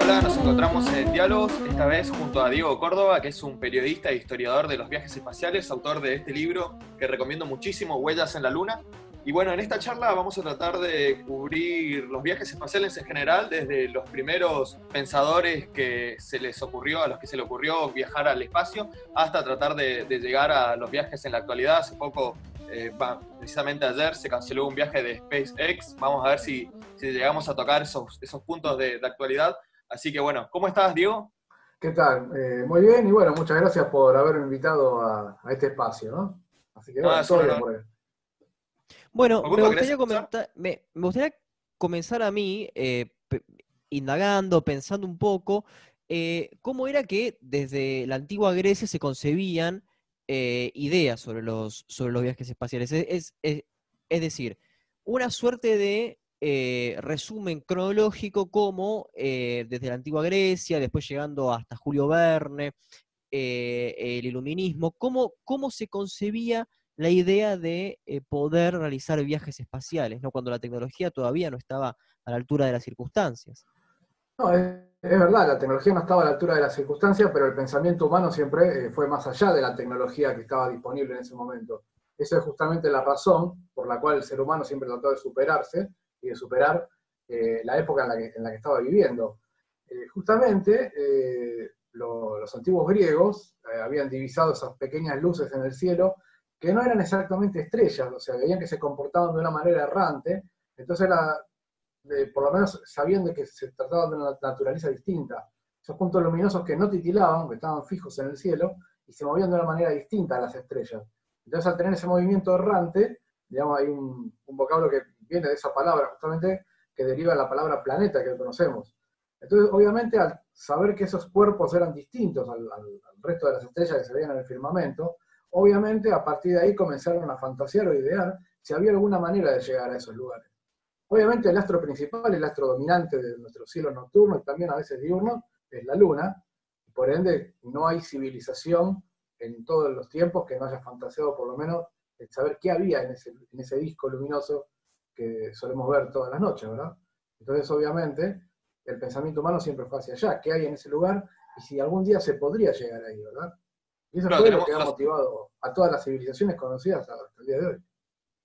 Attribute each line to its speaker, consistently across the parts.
Speaker 1: Hola, nos encontramos en Diálogos, esta vez junto a Diego Córdoba, que es un periodista e historiador de los viajes espaciales, autor de este libro que recomiendo muchísimo, Huellas en la Luna. Y bueno, en esta charla vamos a tratar de cubrir los viajes espaciales en general, desde los primeros pensadores que se les ocurrió, a los que se les ocurrió viajar al espacio, hasta tratar de, llegar a los viajes en la actualidad. Hace poco, eh, precisamente ayer, se canceló un viaje de SpaceX. Vamos a ver si, llegamos a tocar esos, esos puntos de, actualidad. Así que bueno, ¿cómo estás, Diego?
Speaker 2: ¿Qué tal? Eh, muy bien, y bueno, muchas gracias por haberme invitado a, este espacio, ¿no? Así que bueno, todo bien por
Speaker 3: bueno, me gustaría, comentar, me, gustaría comenzar a mí eh, indagando, pensando un poco, eh, cómo era que desde la antigua Grecia se concebían eh, ideas sobre los, sobre los viajes espaciales. Es, decir, una suerte de resumen cronológico como desde la antigua Grecia, después llegando hasta Julio Verne, el iluminismo, cómo, cómo se concebía la idea de eh, poder realizar viajes espaciales, ¿no? cuando la tecnología todavía no estaba a la altura de las circunstancias.
Speaker 2: No, es, verdad, la tecnología no estaba a la altura de las circunstancias, pero el pensamiento humano siempre eh, fue más allá de la tecnología que estaba disponible en ese momento. Esa es justamente la razón por la cual el ser humano siempre trató de superarse y de superar eh, la época en la, que, en la, estaba viviendo. justamente los antiguos griegos habían divisado esas pequeñas luces en el cielo que no eran exactamente estrellas, o sea, veían que se comportaban de una manera errante, entonces por lo menos sabían de que se trataba de una naturaleza distinta. Esos puntos luminosos que no titilaban, que estaban fijos en el cielo, y se movían de una manera distinta a las estrellas. Entonces al tener ese movimiento errante, digamos, hay un, vocablo que viene de esa palabra justamente, que deriva de la palabra planeta que conocemos. Entonces, obviamente, al saber que esos cuerpos eran distintos al, al resto de las estrellas que se veían en el firmamento, Obviamente, a partir de ahí comenzaron a fantasear o idear si había alguna manera de llegar a esos lugares. Obviamente, el astro principal, el astro dominante de nuestro cielo nocturno y también a veces diurno, es la luna. Por ende, no hay civilización en todos los tiempos que no haya fantaseado por lo menos en saber qué había en ese, en ese disco luminoso que solemos ver todas las noches, ¿verdad? Entonces, obviamente, el pensamiento humano siempre fue hacia allá, qué hay en ese lugar y si algún día se podría llegar ahí, ¿verdad? Y eso fue lo que ha motivado a todas las civilizaciones conocidas hasta el día de hoy.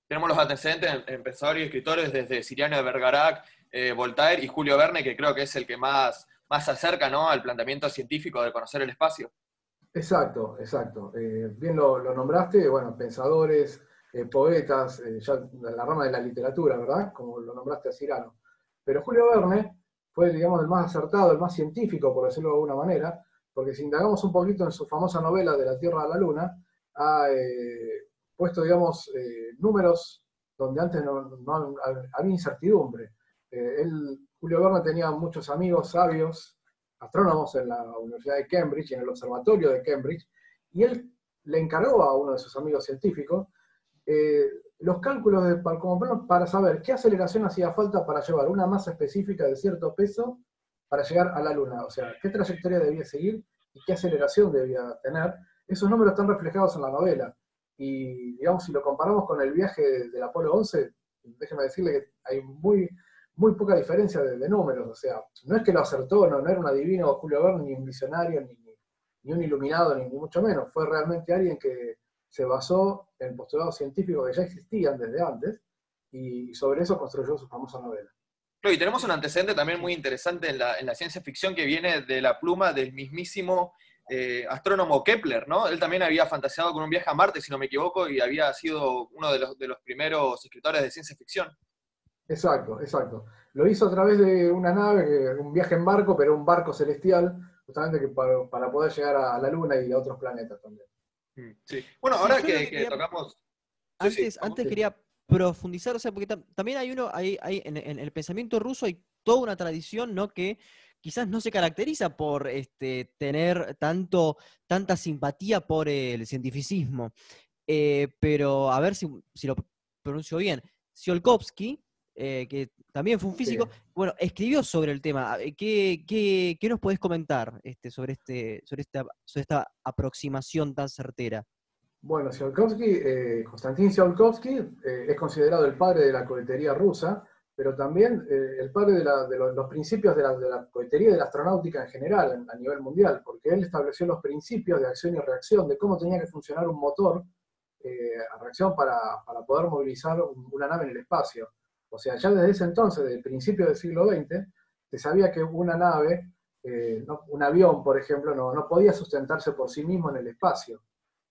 Speaker 1: Tenemos los antecedentes en, pensadores y escritores desde Siriano de Bergerac, eh, Voltaire y Julio Verne, que creo que es el que más, más se acerca ¿no? al planteamiento científico de conocer el espacio.
Speaker 2: Exacto, exacto. Eh, bien lo, nombraste, bueno, pensadores, eh, poetas, ya la rama de la literatura, ¿verdad? Como lo nombraste a Cirano. Pero Julio Verne fue, digamos, el más acertado, el más científico, por decirlo de alguna manera, porque si indagamos un poquito en su famosa novela de la Tierra a la Luna, ha eh, puesto, digamos, eh, números donde antes no, había incertidumbre. Eh, Julio Verne tenía muchos amigos sabios, astrónomos en la Universidad de Cambridge, en el Observatorio de Cambridge, y él le encargó a uno de sus amigos científicos los cálculos de, para saber qué aceleración hacía falta para llevar una masa específica de cierto peso para llegar a la Luna, o sea, qué trayectoria debía seguir y qué aceleración debía tener. Esos números están reflejados en la novela. Y, digamos, si lo comparamos con el viaje del Apolo 11, déjeme decirle que hay muy, muy poca diferencia de, números. O sea, no es que lo acertó, no, era un adivino Julio Verne, ni un visionario, ni, ni un iluminado, ni, mucho menos. Fue realmente alguien que se basó en postulados científicos que ya existían desde antes y sobre eso construyó su famosa novela
Speaker 1: y tenemos un antecedente también muy interesante en la, ciencia ficción que viene de la pluma del mismísimo eh, astrónomo Kepler, ¿no? Él también había fantaseado con un viaje a Marte, si no me equivoco, y había sido uno de los, de los primeros escritores de ciencia ficción.
Speaker 2: Exacto, exacto. Lo hizo a través de una nave, un viaje en barco, pero un barco celestial, justamente que para, poder llegar a la Luna y a otros planetas también.
Speaker 1: Mm, sí. Bueno, ahora que, tocamos...
Speaker 3: Antes, antes quería profundizar, o sea, porque también hay uno, hay, en, el pensamiento ruso hay toda una tradición, ¿no? Que quizás no se caracteriza por este, tener tanto, tanta simpatía por el cientificismo. Eh, pero a ver si, lo pronuncio bien. Tsiolkovsky, eh, que también fue un físico, bueno, escribió sobre el tema. ¿Qué, qué, qué nos podés comentar este, sobre, este, sobre, esta, sobre esta aproximación tan certera?
Speaker 2: Bueno, Tsiolkovsky, eh, Konstantin Tsiolkovsky eh, es considerado el padre de la cohetería rusa, pero también eh, el padre de, los, principios de la, cohetería y de la astronáutica en general a nivel mundial, porque él estableció los principios de acción y reacción, de cómo tenía que funcionar un motor eh, a reacción para, poder movilizar una nave en el espacio. O sea, ya desde ese entonces, desde el principio del siglo XX, se sabía que una nave, eh, un avión, por ejemplo, no, no, podía sustentarse por sí mismo en el espacio.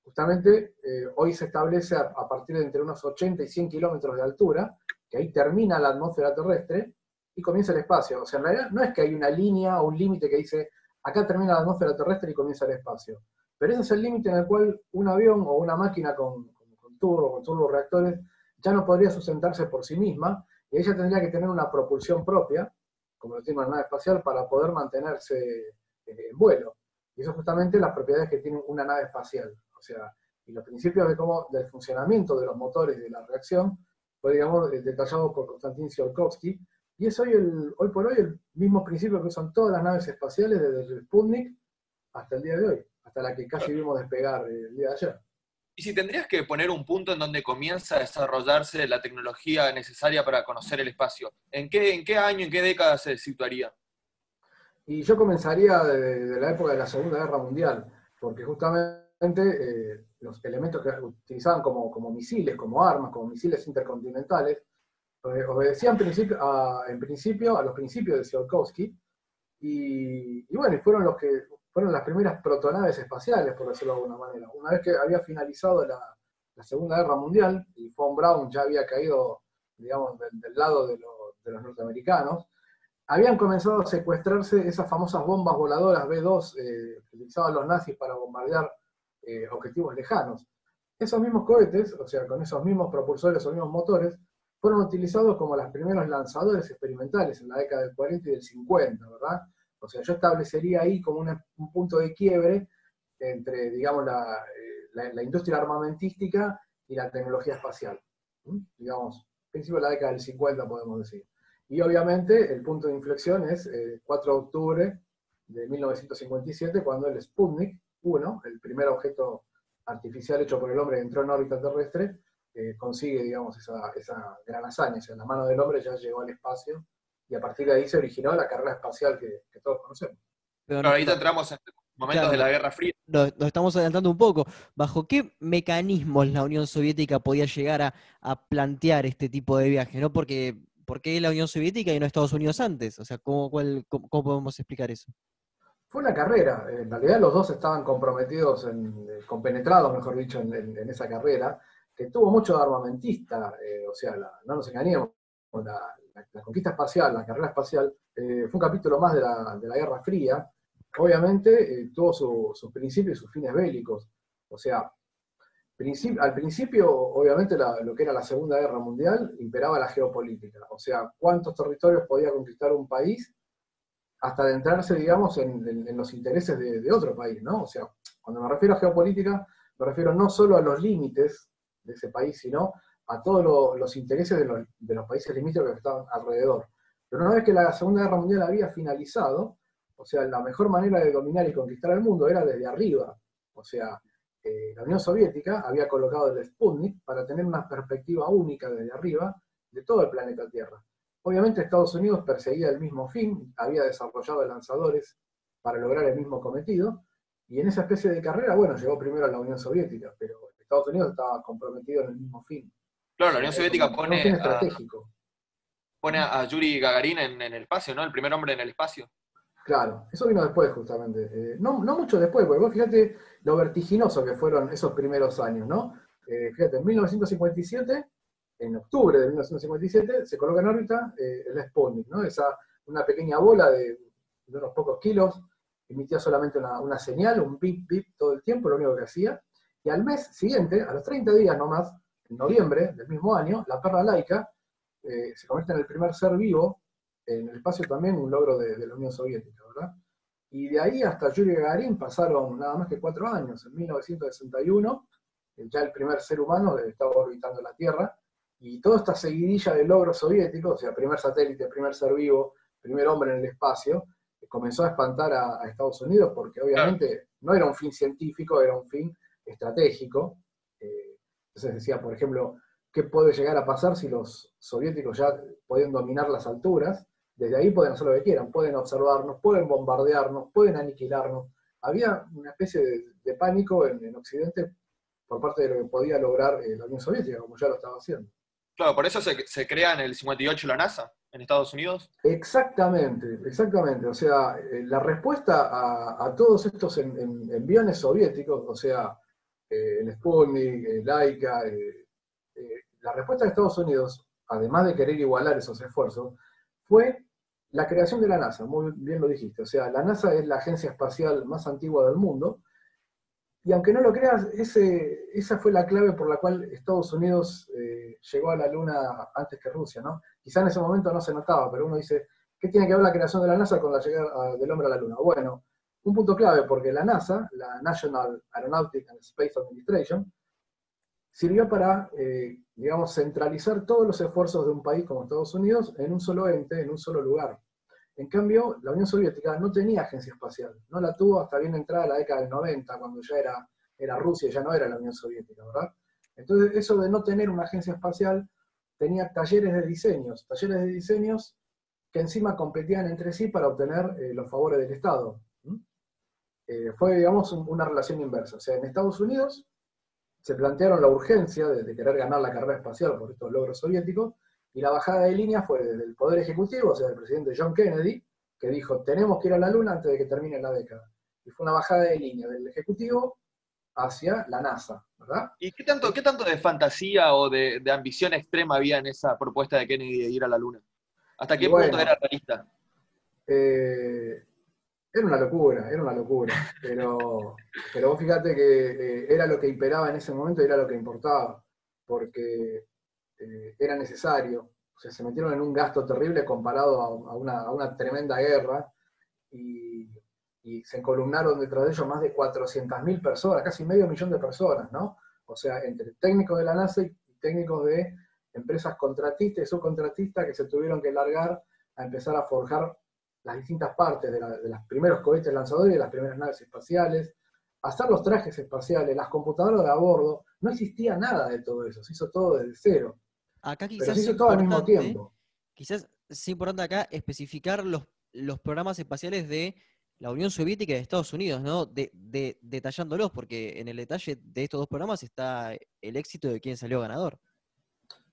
Speaker 2: Justamente hoy se establece a, a, partir de entre unos 80 y 100 kilómetros de altura, que ahí termina la atmósfera terrestre y comienza el espacio. O sea, en realidad no es que hay una línea o un límite que dice, acá termina la atmósfera terrestre y comienza el espacio. Pero ese es el límite en el cual un avión o una máquina con, con, turbo, con turboreactores, ya no podría sustentarse por sí misma, y ella tendría que tener una propulsión propia, como lo tiene una nave espacial, para poder mantenerse en vuelo. Y eso es justamente las propiedades que tiene una nave espacial. O sea, y los principios de cómo, del funcionamiento de los motores y de la reacción digamos, eh, detallado por Konstantin Tsiolkovsky, y es hoy, el, hoy por hoy el mismo principio que usan todas las naves espaciales desde el Sputnik hasta el día de hoy, hasta la que casi vimos despegar el día de ayer.
Speaker 1: Y si tendrías que poner un punto en donde comienza a desarrollarse la tecnología necesaria para conocer el espacio, ¿en qué, en qué año, en qué década se situaría?
Speaker 2: Y yo comenzaría de, la época de la Segunda Guerra Mundial, porque justamente eh, los elementos que utilizaban como, como, misiles, como armas, como misiles intercontinentales, obedecían principio, a, en principio a los principios de Tsiolkovsky, y, y, bueno, fueron los que fueron las primeras protonaves espaciales, por decirlo de alguna manera. Una vez que había finalizado la, la Segunda Guerra Mundial, y von Braun ya había caído, digamos, del, lado de, de, los norteamericanos, habían comenzado a secuestrarse esas famosas bombas voladoras B-2 eh, que utilizaban los nazis para bombardear eh, objetivos lejanos. Esos mismos cohetes, o sea, con esos mismos propulsores o mismos motores, fueron utilizados como los primeros lanzadores experimentales en la década del 40 y del 50, ¿verdad? O sea, yo establecería ahí como un punto de quiebre entre, digamos, eh, la, industria armamentística y la tecnología espacial. Digamos, principio de la década del 50, podemos decir. Y obviamente el punto de inflexión es el 4 de octubre de 1957, cuando el Sputnik uno, el primer objeto artificial hecho por el hombre que entró en órbita terrestre, eh, consigue, digamos, esa, gran hazaña. O sea, la mano del hombre ya llegó al espacio y a partir de ahí se originó la carrera espacial que, todos conocemos.
Speaker 1: Pero ahorita entramos en momentos de la Guerra Fría.
Speaker 3: Nos, estamos adelantando un poco. ¿Bajo qué mecanismos la Unión Soviética podía llegar a, plantear este tipo de viaje? ¿no? Porque, ¿Por qué la Unión Soviética y no Estados Unidos antes? O sea, ¿cómo, cómo podemos explicar eso?
Speaker 2: Fue una carrera, en realidad los dos estaban comprometidos, en, eh, compenetrados, mejor dicho, en, esa carrera, que tuvo mucho de armamentista, eh, o sea, no nos engañemos, la, la, conquista espacial, la carrera espacial, eh, fue un capítulo más de la, Guerra Fría, obviamente tuvo sus principios y sus fines bélicos, o sea, al principio, obviamente, lo que era la Segunda Guerra Mundial imperaba la geopolítica, o sea, cuántos territorios podía conquistar un país hasta adentrarse, digamos, en, los intereses de, otro país, ¿no? O sea, cuando me refiero a geopolítica, me refiero no solo a los límites de ese país, sino a todos los intereses de los, países limítrofes que estaban alrededor. Pero una vez que la Segunda Guerra Mundial había finalizado, o sea, la mejor manera de dominar y conquistar el mundo era desde arriba. O sea, eh, la Unión Soviética había colocado el Sputnik para tener una perspectiva única desde arriba de todo el planeta Tierra. Obviamente Estados Unidos perseguía el mismo fin, había desarrollado lanzadores para lograr el mismo cometido, y en esa especie de carrera, bueno, llegó primero a la Unión Soviética, pero Estados Unidos estaba comprometido en el mismo fin.
Speaker 1: Claro, la Unión Soviética pone, a, pone a Yuri Gagarin en, el espacio, ¿no? El primer hombre en el espacio.
Speaker 2: Claro, eso vino después justamente. Eh, no, mucho después, porque vos fíjate lo vertiginoso que fueron esos primeros años, ¿no? Eh, fíjate, en 1957 en octubre de 1957, se coloca en órbita eh, el Sputnik, ¿no? Esa, una pequeña bola de, unos pocos kilos, emitía solamente una, señal, un bip bip todo el tiempo, lo único que hacía, y al mes siguiente, a los 30 días nomás, en noviembre del mismo año, la perra laica eh, se convierte en el primer ser vivo en el espacio también, un logro de, de la Unión Soviética, ¿verdad? Y de ahí hasta Yuri Gagarin pasaron nada más que cuatro años. En 1961, ya el primer ser humano estaba orbitando la Tierra, y toda esta seguidilla de logros soviéticos, o sea, primer satélite, primer ser vivo, primer hombre en el espacio, comenzó a espantar a, Estados Unidos porque obviamente no era un fin científico, era un fin estratégico. Eh, entonces decía, por ejemplo, qué puede llegar a pasar si los soviéticos ya pueden dominar las alturas. Desde ahí pueden hacer lo que quieran, pueden observarnos, pueden bombardearnos, pueden aniquilarnos. Había una especie de, pánico en, Occidente por parte de lo que podía lograr eh, la Unión Soviética, como ya lo estaba haciendo.
Speaker 1: Claro, por eso se, crea en el 58 la NASA, en Estados Unidos.
Speaker 2: Exactamente, exactamente. O sea, eh, la respuesta a, todos estos enviones soviéticos, o sea, eh, el Sputnik, el Laika, eh, la respuesta de Estados Unidos, además de querer igualar esos esfuerzos, fue la creación de la NASA, muy bien lo dijiste. O sea, la NASA es la agencia espacial más antigua del mundo, y aunque no lo creas, esa fue la clave por la cual Estados Unidos eh, llegó a la Luna antes que Rusia, ¿no? Quizá en ese momento no se notaba, pero uno dice, ¿qué tiene que ver la creación de la NASA con la llegada del hombre a la Luna? Bueno, un punto clave, porque la NASA, la National Aeronautic and Space Administration, sirvió para, eh, digamos, centralizar todos los esfuerzos de un país como Estados Unidos en un solo ente, en un solo lugar. En cambio, la Unión Soviética no tenía agencia espacial, no la tuvo hasta bien entrada la década del 90, cuando ya era, era Rusia, ya no era la Unión Soviética, ¿verdad? Entonces, eso de no tener una agencia espacial tenía talleres de diseños, talleres de diseños que encima competían entre sí para obtener eh, los favores del Estado. Eh, fue, digamos, una relación inversa. O sea, en Estados Unidos se plantearon la urgencia de, de, querer ganar la carrera espacial por estos logros soviéticos, y la bajada de línea fue del Poder Ejecutivo, o sea, del presidente John Kennedy, que dijo, tenemos que ir a la Luna antes de que termine la década. Y fue una bajada de línea del Ejecutivo hacia la NASA, ¿verdad?
Speaker 1: ¿Y qué tanto, qué tanto de fantasía o de, ambición extrema había en esa propuesta de Kennedy de ir a la Luna? ¿Hasta qué punto era realista?
Speaker 2: Eh, era una locura, era una locura. Pero, pero vos fíjate que eh, era lo que imperaba en ese momento y era lo que importaba. Porque eh, era necesario. O sea, se metieron en un gasto terrible comparado a, una, tremenda guerra y, se encolumnaron detrás de ellos más de 400.000 personas, casi medio millón de personas, ¿no? O sea, entre técnicos de la NASA y técnicos de empresas contratistas y subcontratistas que se tuvieron que largar a empezar a forjar las distintas partes de, los primeros cohetes lanzadores y de las primeras naves espaciales, hacer los trajes espaciales, las computadoras de a bordo, no existía nada de todo eso, se hizo todo desde cero.
Speaker 3: Acá quizás es todo al mismo tiempo. Quizás es importante acá especificar los, los programas espaciales de la Unión Soviética y de Estados Unidos, ¿no? De, detallándolos, porque en el detalle de estos dos programas está el éxito de quien salió ganador.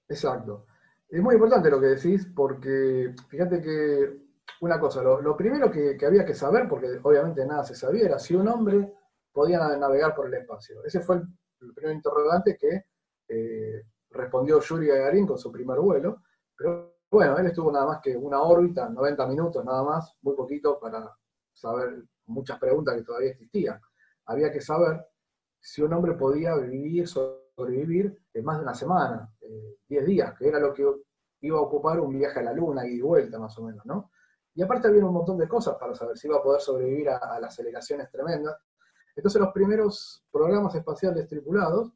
Speaker 2: Exacto. Es muy importante lo que decís, porque fíjate que una cosa, lo, primero que, había que saber, porque obviamente nada se sabía, era si un hombre podía navegar por el espacio. Ese fue el, primer interrogante que eh, respondió Yuri Gagarin con su primer vuelo, pero bueno, él estuvo nada más que una órbita, 90 minutos nada más, muy poquito para saber muchas preguntas que todavía existían. Había que saber si un hombre podía vivir, sobrevivir en más de una semana, 10 eh, días, que era lo que iba a ocupar un viaje a la Luna y vuelta más o menos, ¿no? Y aparte había un montón de cosas para saber si iba a poder sobrevivir a, a las aceleraciones tremendas. Entonces los primeros programas espaciales tripulados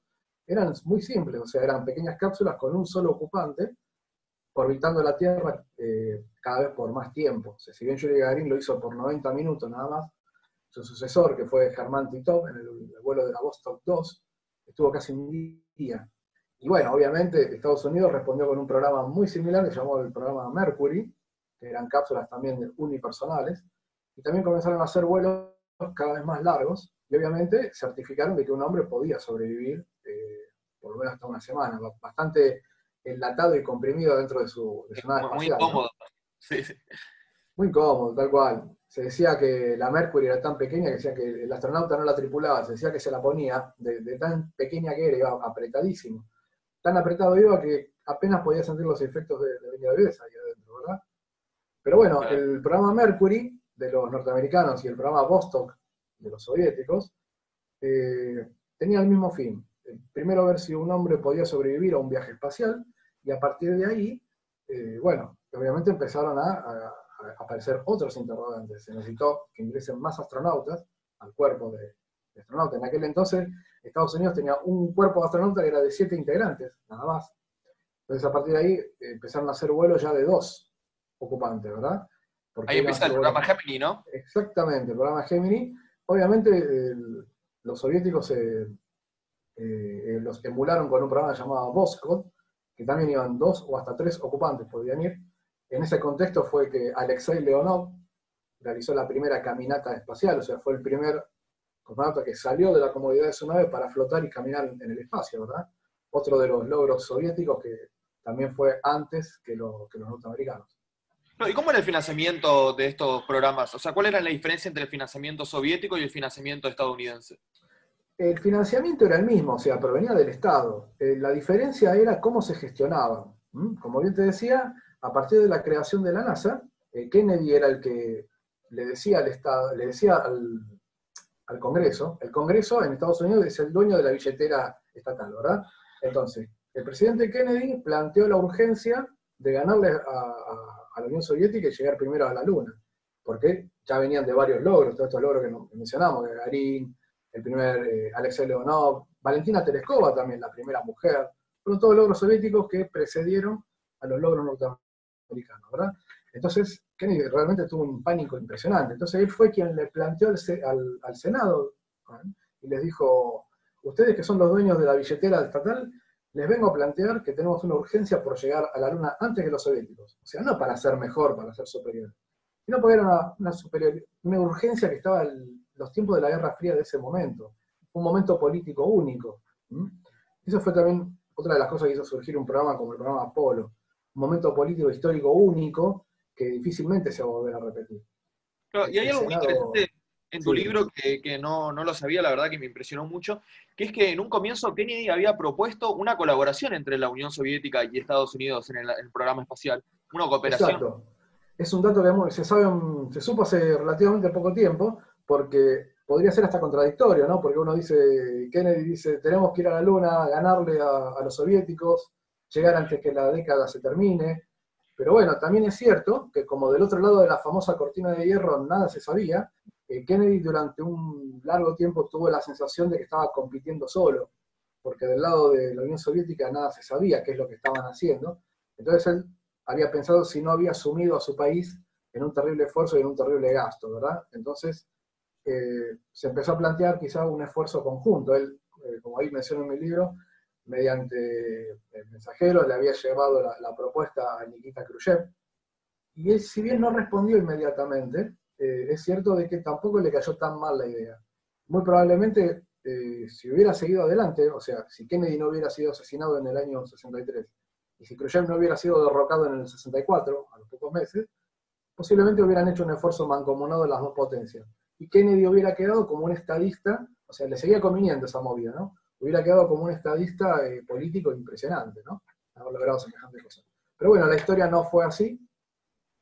Speaker 2: eran muy simples, o sea, eran pequeñas cápsulas con un solo ocupante, orbitando la Tierra eh, cada vez por más tiempo. O sea, si bien Yuri Gagarin lo hizo por 90 minutos nada más, su sucesor, que fue Germán Titov, en el, vuelo de la Vostok 2, estuvo casi un día. Y bueno, obviamente Estados Unidos respondió con un programa muy similar que llamó el programa Mercury, que eran cápsulas también unipersonales, y también comenzaron a hacer vuelos cada vez más largos, y obviamente certificaron de que un hombre podía sobrevivir por lo menos hasta una semana, bastante enlatado y comprimido dentro de su, de
Speaker 1: nave espacial. Muy incómodo. Sí, sí.
Speaker 2: Muy incómodo, tal cual. Se decía que la Mercury era tan pequeña que decía que el astronauta no la tripulaba, se decía que se la ponía, de, tan pequeña que era, iba apretadísimo. Tan apretado iba que apenas podía sentir los efectos de, de de ahí adentro, ¿verdad? Pero bueno, el programa Mercury de los norteamericanos y el programa Vostok de los soviéticos eh, tenía el mismo fin, primero ver si un hombre podía sobrevivir a un viaje espacial, y a partir de ahí, eh, bueno, obviamente empezaron a, aparecer otros interrogantes. Se necesitó que ingresen más astronautas al cuerpo de, astronautas. En aquel entonces, Estados Unidos tenía un cuerpo de astronautas que era de siete integrantes, nada más. Entonces, a partir de ahí, empezaron a hacer vuelos ya de dos ocupantes, ¿verdad?
Speaker 1: ahí empieza el programa Gemini, ¿no?
Speaker 2: Exactamente, el programa Gemini. Obviamente, los soviéticos se eh, los emularon con un programa llamado Voskhod, que también iban dos o hasta tres ocupantes, podían ir. En ese contexto fue que Alexei Leonov realizó la primera caminata espacial, o sea, fue el primer cosmonauta que salió de la comodidad de su nave para flotar y caminar en el espacio, ¿verdad? Otro de los logros soviéticos que también fue antes que, los norteamericanos.
Speaker 1: ¿Y cómo era el financiamiento de estos programas? O sea, ¿cuál era la diferencia entre el financiamiento soviético y el financiamiento estadounidense?
Speaker 2: El financiamiento era el mismo, o sea, provenía del Estado. Eh, la diferencia era cómo se gestionaba. Como bien te decía, a partir de la creación de la NASA, eh, Kennedy era el que le decía al Estado, le decía al, al Congreso, el Congreso en Estados Unidos es el dueño de la billetera estatal, ¿verdad? Entonces, el presidente Kennedy planteó la urgencia de ganarle a, la Unión Soviética y llegar primero a la Luna, porque ya venían de varios logros, todos estos logros que mencionamos, Gagarin, el primer eh, Alexei Leonov, Valentina Tereskova también, la primera mujer, fueron todos logros soviéticos que precedieron a los logros norteamericanos, ¿verdad? Entonces, Kennedy realmente tuvo un pánico impresionante. Entonces, él fue quien le planteó al, Senado y les dijo, ustedes que son los dueños de la billetera estatal, les vengo a plantear que tenemos una urgencia por llegar a la Luna antes que los soviéticos. O sea, no para ser mejor, para ser superior, sino porque era una, una urgencia que estaba en los tiempos de la Guerra Fría de ese momento. Un momento político único. Eso fue también otra de las cosas que hizo surgir un programa como el programa Apolo. Un momento político histórico único que difícilmente se va a volver a repetir.
Speaker 1: y hay algo muy interesante en tu libro que, no, lo sabía, la verdad que me impresionó mucho, que es que en un comienzo Kennedy había propuesto una colaboración entre la Unión Soviética y Estados Unidos en el, programa espacial, una cooperación. Exacto.
Speaker 2: Es un dato que se, sabe, se supo hace relativamente poco tiempo, porque podría ser hasta contradictorio, ¿no? Porque uno dice, Kennedy dice, tenemos que ir a la Luna, ganarle a los soviéticos, llegar antes que la década se termine. Pero bueno, también es cierto que como del otro lado de la famosa cortina de hierro nada se sabía, Kennedy durante un largo tiempo tuvo la sensación de que estaba compitiendo solo, porque del lado de la Unión Soviética nada se sabía qué es lo que estaban haciendo. Entonces él había pensado si no había sumido a su país en un terrible esfuerzo y en un terrible gasto, ¿verdad? Entonces eh, se empezó a plantear quizá un esfuerzo conjunto. Él, eh, como ahí menciono en mi libro, mediante el mensajero le había llevado la, propuesta a Nikita Khrushchev, y él, si bien no respondió inmediatamente, eh, es cierto de que tampoco le cayó tan mal la idea. Muy probablemente, eh, si hubiera seguido adelante, o sea, si Kennedy no hubiera sido asesinado en el año 63, y si Khrushchev no hubiera sido derrocado en el 64, a los pocos meses, posiblemente hubieran hecho un esfuerzo mancomunado de las dos potencias. Y Kennedy hubiera quedado como un estadista, o sea, le seguía conviniendo esa movida, ¿no? Hubiera quedado como un estadista eh, político impresionante, ¿no? Haber logrado semejante cosa. Pero bueno, la historia no fue así,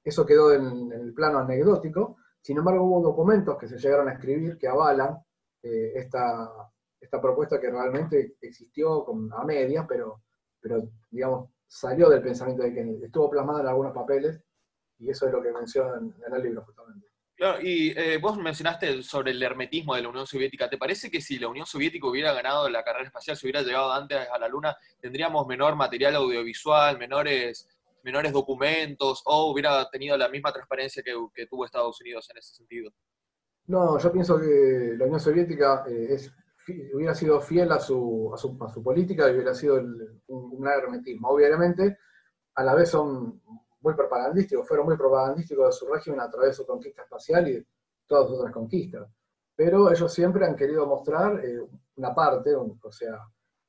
Speaker 2: eso quedó en el plano anecdótico, sin embargo, hubo documentos que se llegaron a escribir que avalan eh, esta, esta, propuesta que realmente existió a medias, pero, pero, digamos, salió del pensamiento de Kennedy. Estuvo plasmada en algunos papeles y eso es lo que mencionan en el libro justamente.
Speaker 1: Claro, y eh, vos mencionaste sobre el hermetismo de la Unión Soviética. ¿Te parece que si la Unión Soviética hubiera ganado la carrera espacial, si hubiera llegado antes a la Luna, tendríamos menor material audiovisual, menores menores documentos o hubiera tenido la misma transparencia que, tuvo Estados Unidos en ese sentido?
Speaker 2: No, yo pienso que la Unión Soviética eh, hubiera sido fiel a su, a su, política y hubiera sido un, hermetismo. Obviamente, a la vez son muy propagandísticos, fueron muy propagandísticos de su régimen a través de su conquista espacial y de todas sus otras conquistas. Pero ellos siempre han querido mostrar eh, una parte, o sea,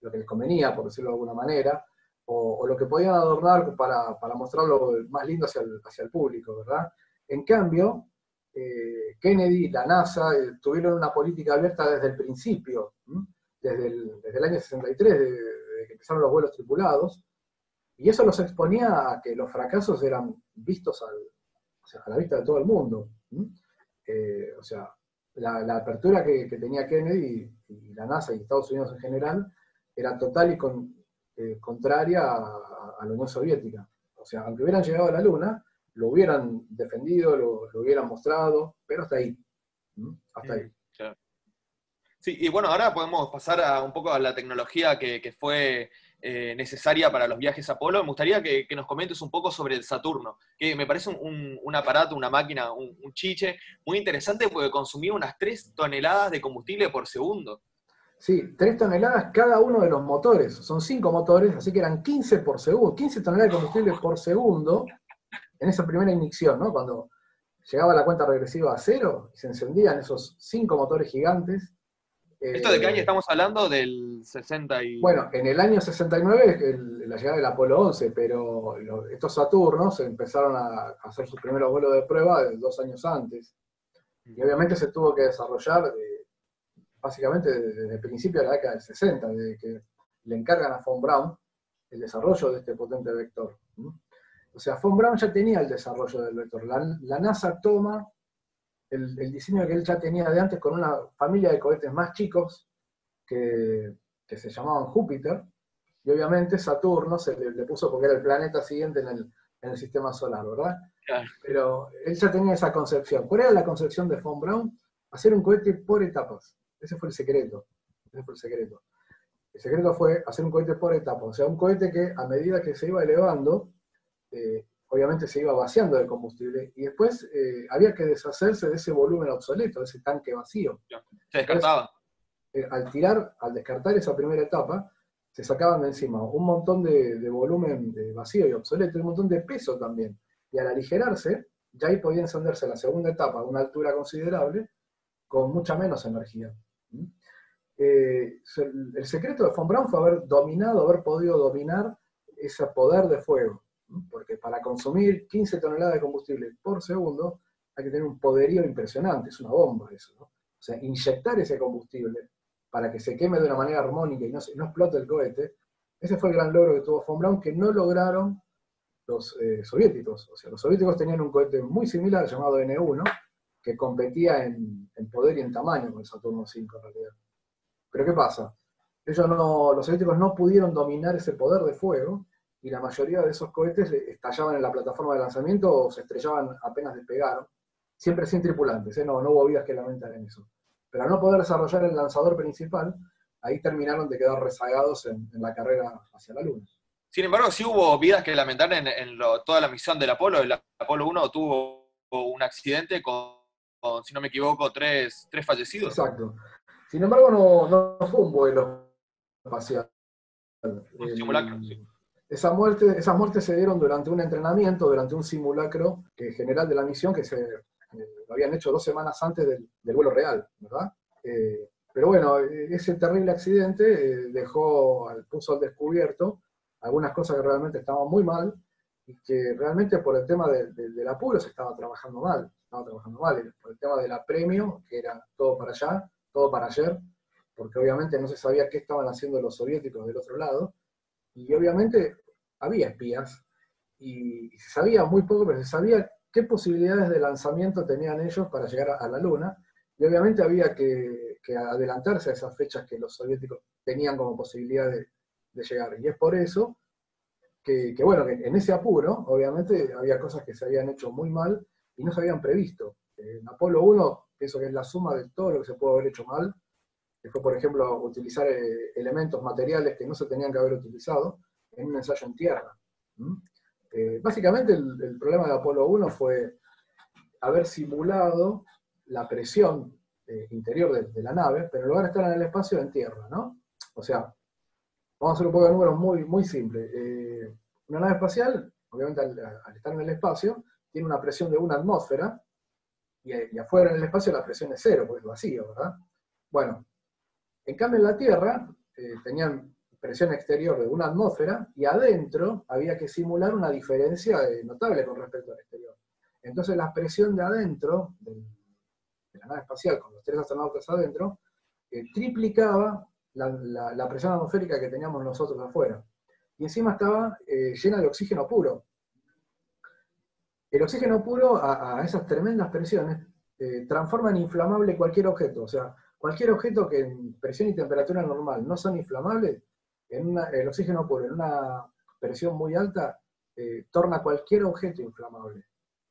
Speaker 2: lo que les convenía, por decirlo de alguna manera, o, lo que podían adornar para, para, mostrarlo más lindo hacia el, hacia el público, ¿verdad? En cambio, eh, Kennedy la NASA eh, tuvieron una política abierta desde el principio, desde el, desde el, año 63, desde, que empezaron los vuelos tripulados, y eso los exponía a que los fracasos eran vistos al, o sea, a la vista de todo el mundo. Eh, o sea, la, apertura que, que, tenía Kennedy y, la NASA y Estados Unidos en general era total y con, eh, contraria a, la Unión Soviética. O sea, aunque hubieran llegado a la Luna, lo hubieran defendido, lo, hubieran mostrado, pero hasta ahí. Hasta ahí.
Speaker 1: Sí, y bueno, ahora podemos pasar a un poco a la tecnología que, fue eh, necesaria para los viajes a Apolo. Me gustaría que, nos comentes un poco sobre el Saturno, que me parece un, aparato, una máquina, un, chiche muy interesante porque consumía unas 3 toneladas de combustible por segundo.
Speaker 2: Sí, 3 toneladas cada uno de los motores. Son 5 motores, así que eran 15 por segundo, 15 toneladas de combustible por segundo en esa primera inyección, ¿no? Cuando llegaba la cuenta regresiva a cero y se encendían esos 5 motores gigantes.
Speaker 1: ¿Esto de qué año eh, estamos hablando? Del 60 y...
Speaker 2: Bueno, en el año 69 es la llegada del Apolo 11, pero estos Saturnos empezaron a hacer sus primeros vuelos de prueba dos años antes. Y obviamente se tuvo que desarrollar básicamente desde el principio de la década del 60, desde que le encargan a Von Braun el desarrollo de este potente vector. O sea, Von Braun ya tenía el desarrollo del vector. La, NASA toma el, diseño que él ya tenía de antes con una familia de cohetes más chicos que, se llamaban Júpiter, y obviamente Saturno se le, puso porque era el planeta siguiente en el, sistema solar, ¿verdad? Pero él ya tenía esa concepción. ¿Cuál era la concepción de Von Braun? Hacer un cohete por etapas. Ese fue el secreto. Ese fue el secreto. El secreto fue hacer un cohete por etapas. O sea, un cohete que a medida que se iba elevando, eh, obviamente se iba vaciando de combustible y después eh, había que deshacerse de ese volumen obsoleto, de ese tanque vacío.
Speaker 1: Se descartaba.
Speaker 2: Eh, al tirar, al descartar esa primera etapa, se sacaban de encima un montón de, de volumen de vacío y obsoleto y un montón de peso también. Y al aligerarse, ya ahí podía encenderse la segunda etapa a una altura considerable con mucha menos energía. Eh, el secreto de Von Braun fue haber dominado, haber podido dominar ese poder de fuego, porque para consumir 15 toneladas de combustible por segundo hay que tener un poderío impresionante, es una bomba eso. O sea, inyectar ese combustible para que se queme de una manera armónica y no, no explote el cohete, ese fue el gran logro que tuvo Von Braun, que no lograron los eh, soviéticos. O sea, los soviéticos tenían un cohete muy similar llamado N1, que competía en, poder y en tamaño con el Saturno V en realidad. Pero ¿qué pasa? Ellos no, los soviéticos no pudieron dominar ese poder de fuego y la mayoría de esos cohetes estallaban en la plataforma de lanzamiento o se estrellaban apenas despegaron, siempre sin tripulantes, ¿eh? no, no hubo vidas que lamentar en eso. Pero al no poder desarrollar el lanzador principal, ahí terminaron de quedar rezagados en, la carrera hacia la Luna.
Speaker 1: Sin embargo, sí hubo vidas que lamentar en, toda la misión del Apolo. El Apolo 1 tuvo un accidente con si no me equivoco, tres, tres fallecidos.
Speaker 2: Exacto. Sin embargo, no, fue un vuelo espacial.
Speaker 1: Un simulacro, sí.
Speaker 2: Esa muerte, esas muertes se dieron durante un entrenamiento, durante un simulacro que, general de la misión que se eh, lo habían hecho dos semanas antes del, vuelo real, ¿verdad? Eh, pero bueno, ese terrible accidente eh, dejó, puso al descubierto algunas cosas que realmente estaban muy mal y que realmente por el tema del apuro se estaba trabajando mal estaba trabajando mal, por el tema del apremio, que era todo para allá, todo para ayer, porque obviamente no se sabía qué estaban haciendo los soviéticos del otro lado, y obviamente había espías, y, se sabía muy poco, pero se sabía qué posibilidades de lanzamiento tenían ellos para llegar a, la Luna, y obviamente había que, adelantarse a esas fechas que los soviéticos tenían como posibilidad de, llegar, y es por eso que, bueno, que en ese apuro, obviamente, había cosas que se habían hecho muy mal, y no se habían previsto. En Apolo 1 pienso que es la suma de todo lo que se pudo haber hecho mal, fue, por ejemplo, utilizar eh, elementos materiales que no se tenían que haber utilizado en un ensayo en tierra. Eh, básicamente el, problema de Apolo 1 fue haber simulado la presión eh, interior de, la nave, pero en lugar de estar en el espacio, en tierra, ¿no? O sea, vamos a hacer un poco de números muy, muy simple. una nave espacial, obviamente al estar en el espacio, tiene una presión de una atmósfera, y, afuera en el espacio la presión es cero, porque es vacío, ¿verdad? Bueno, en cambio en la Tierra eh, tenían presión exterior de una atmósfera y adentro había que simular una diferencia notable con respecto al exterior. Entonces la presión de adentro, de, la nave espacial, con los tres astronautas adentro, eh, triplicaba la, presión atmosférica que teníamos nosotros afuera. Y encima estaba eh, llena de oxígeno puro. El oxígeno puro a, esas tremendas presiones eh, transforma en inflamable cualquier objeto. O sea, cualquier objeto que en presión y temperatura normal no son inflamables, el oxígeno puro en una presión muy alta eh, torna cualquier objeto inflamable.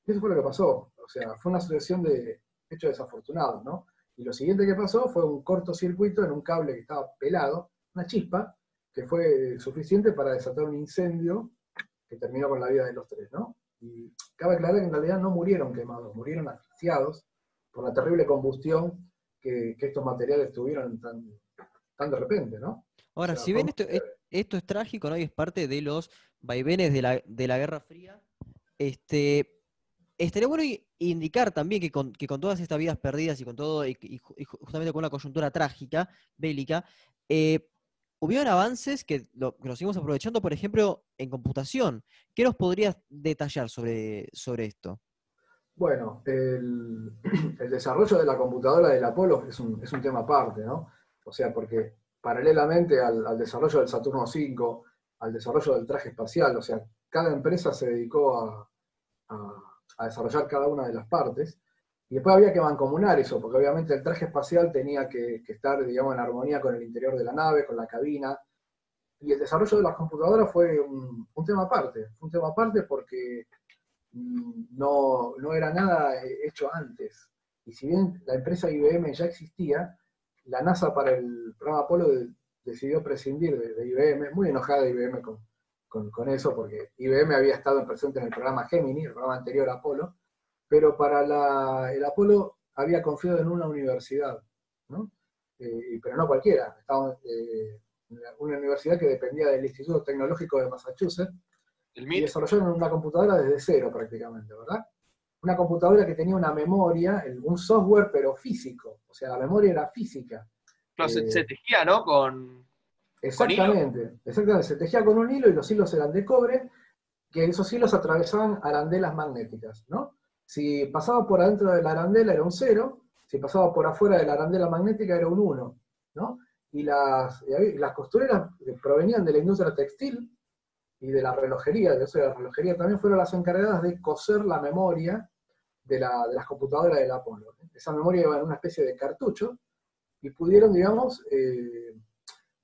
Speaker 2: Y eso fue lo que pasó. O sea, fue una sucesión de hechos desafortunados, ¿no? Y lo siguiente que pasó fue un cortocircuito en un cable que estaba pelado, una chispa, que fue suficiente para desatar un incendio que terminó con la vida de los tres, ¿no? Y cabe aclarar que en realidad no murieron quemados, murieron asfixiados por la terrible combustión que, estos materiales tuvieron tan, tan de repente, ¿no?
Speaker 3: Ahora, si ven esto, esto es trágico, ¿no? Y es parte de los vaivenes de la, de la Guerra Fría. Este, estaría bueno indicar también que con, todas estas vidas perdidas y con todo, y, justamente con una coyuntura trágica, bélica, eh, hubieron avances que, lo, que, nos seguimos aprovechando, por ejemplo, en computación. ¿Qué nos podrías detallar sobre, sobre esto?
Speaker 2: Bueno, el, desarrollo de la computadora del Apolo es un, un tema aparte, ¿no? O sea, porque paralelamente al, desarrollo del Saturno V, al desarrollo del traje espacial, o sea, cada empresa se dedicó a, desarrollar cada una de las partes, y después había que mancomunar eso, porque obviamente el traje espacial tenía que, estar, digamos, en armonía con el interior de la nave, con la cabina, y el desarrollo de las computadoras fue un, tema aparte, un tema aparte porque no, no era nada hecho antes. Y si bien la empresa IBM ya existía, la NASA para el programa Apolo decidió prescindir de, IBM, muy enojada IBM con, eso, porque IBM había estado presente en el programa Gemini, el programa anterior a Apolo, pero para el Apolo había confiado en una universidad, ¿no? Eh, pero no cualquiera, estaba, eh, una universidad que dependía del Instituto Tecnológico de Massachusetts, y desarrollaron una computadora desde cero prácticamente, ¿verdad? una computadora que tenía una memoria, un software pero físico, o sea, la memoria era física.
Speaker 1: Claro, se, eh, tejía, ¿no? Con.
Speaker 2: Exactamente, exactamente, se tejía con un hilo y los hilos eran de cobre, que esos hilos atravesaban arandelas magnéticas, ¿no? Si pasaba por adentro de la arandela era un cero, si pasaba por afuera de la arandela magnética era un 1, ¿no? Y las, las costureras provenían de la industria textil y de la relojería, de eso de la relojería también fueron las encargadas de coser la memoria de, las computadoras del Apolo. Esa memoria iba en una especie de cartucho y pudieron, digamos, eh,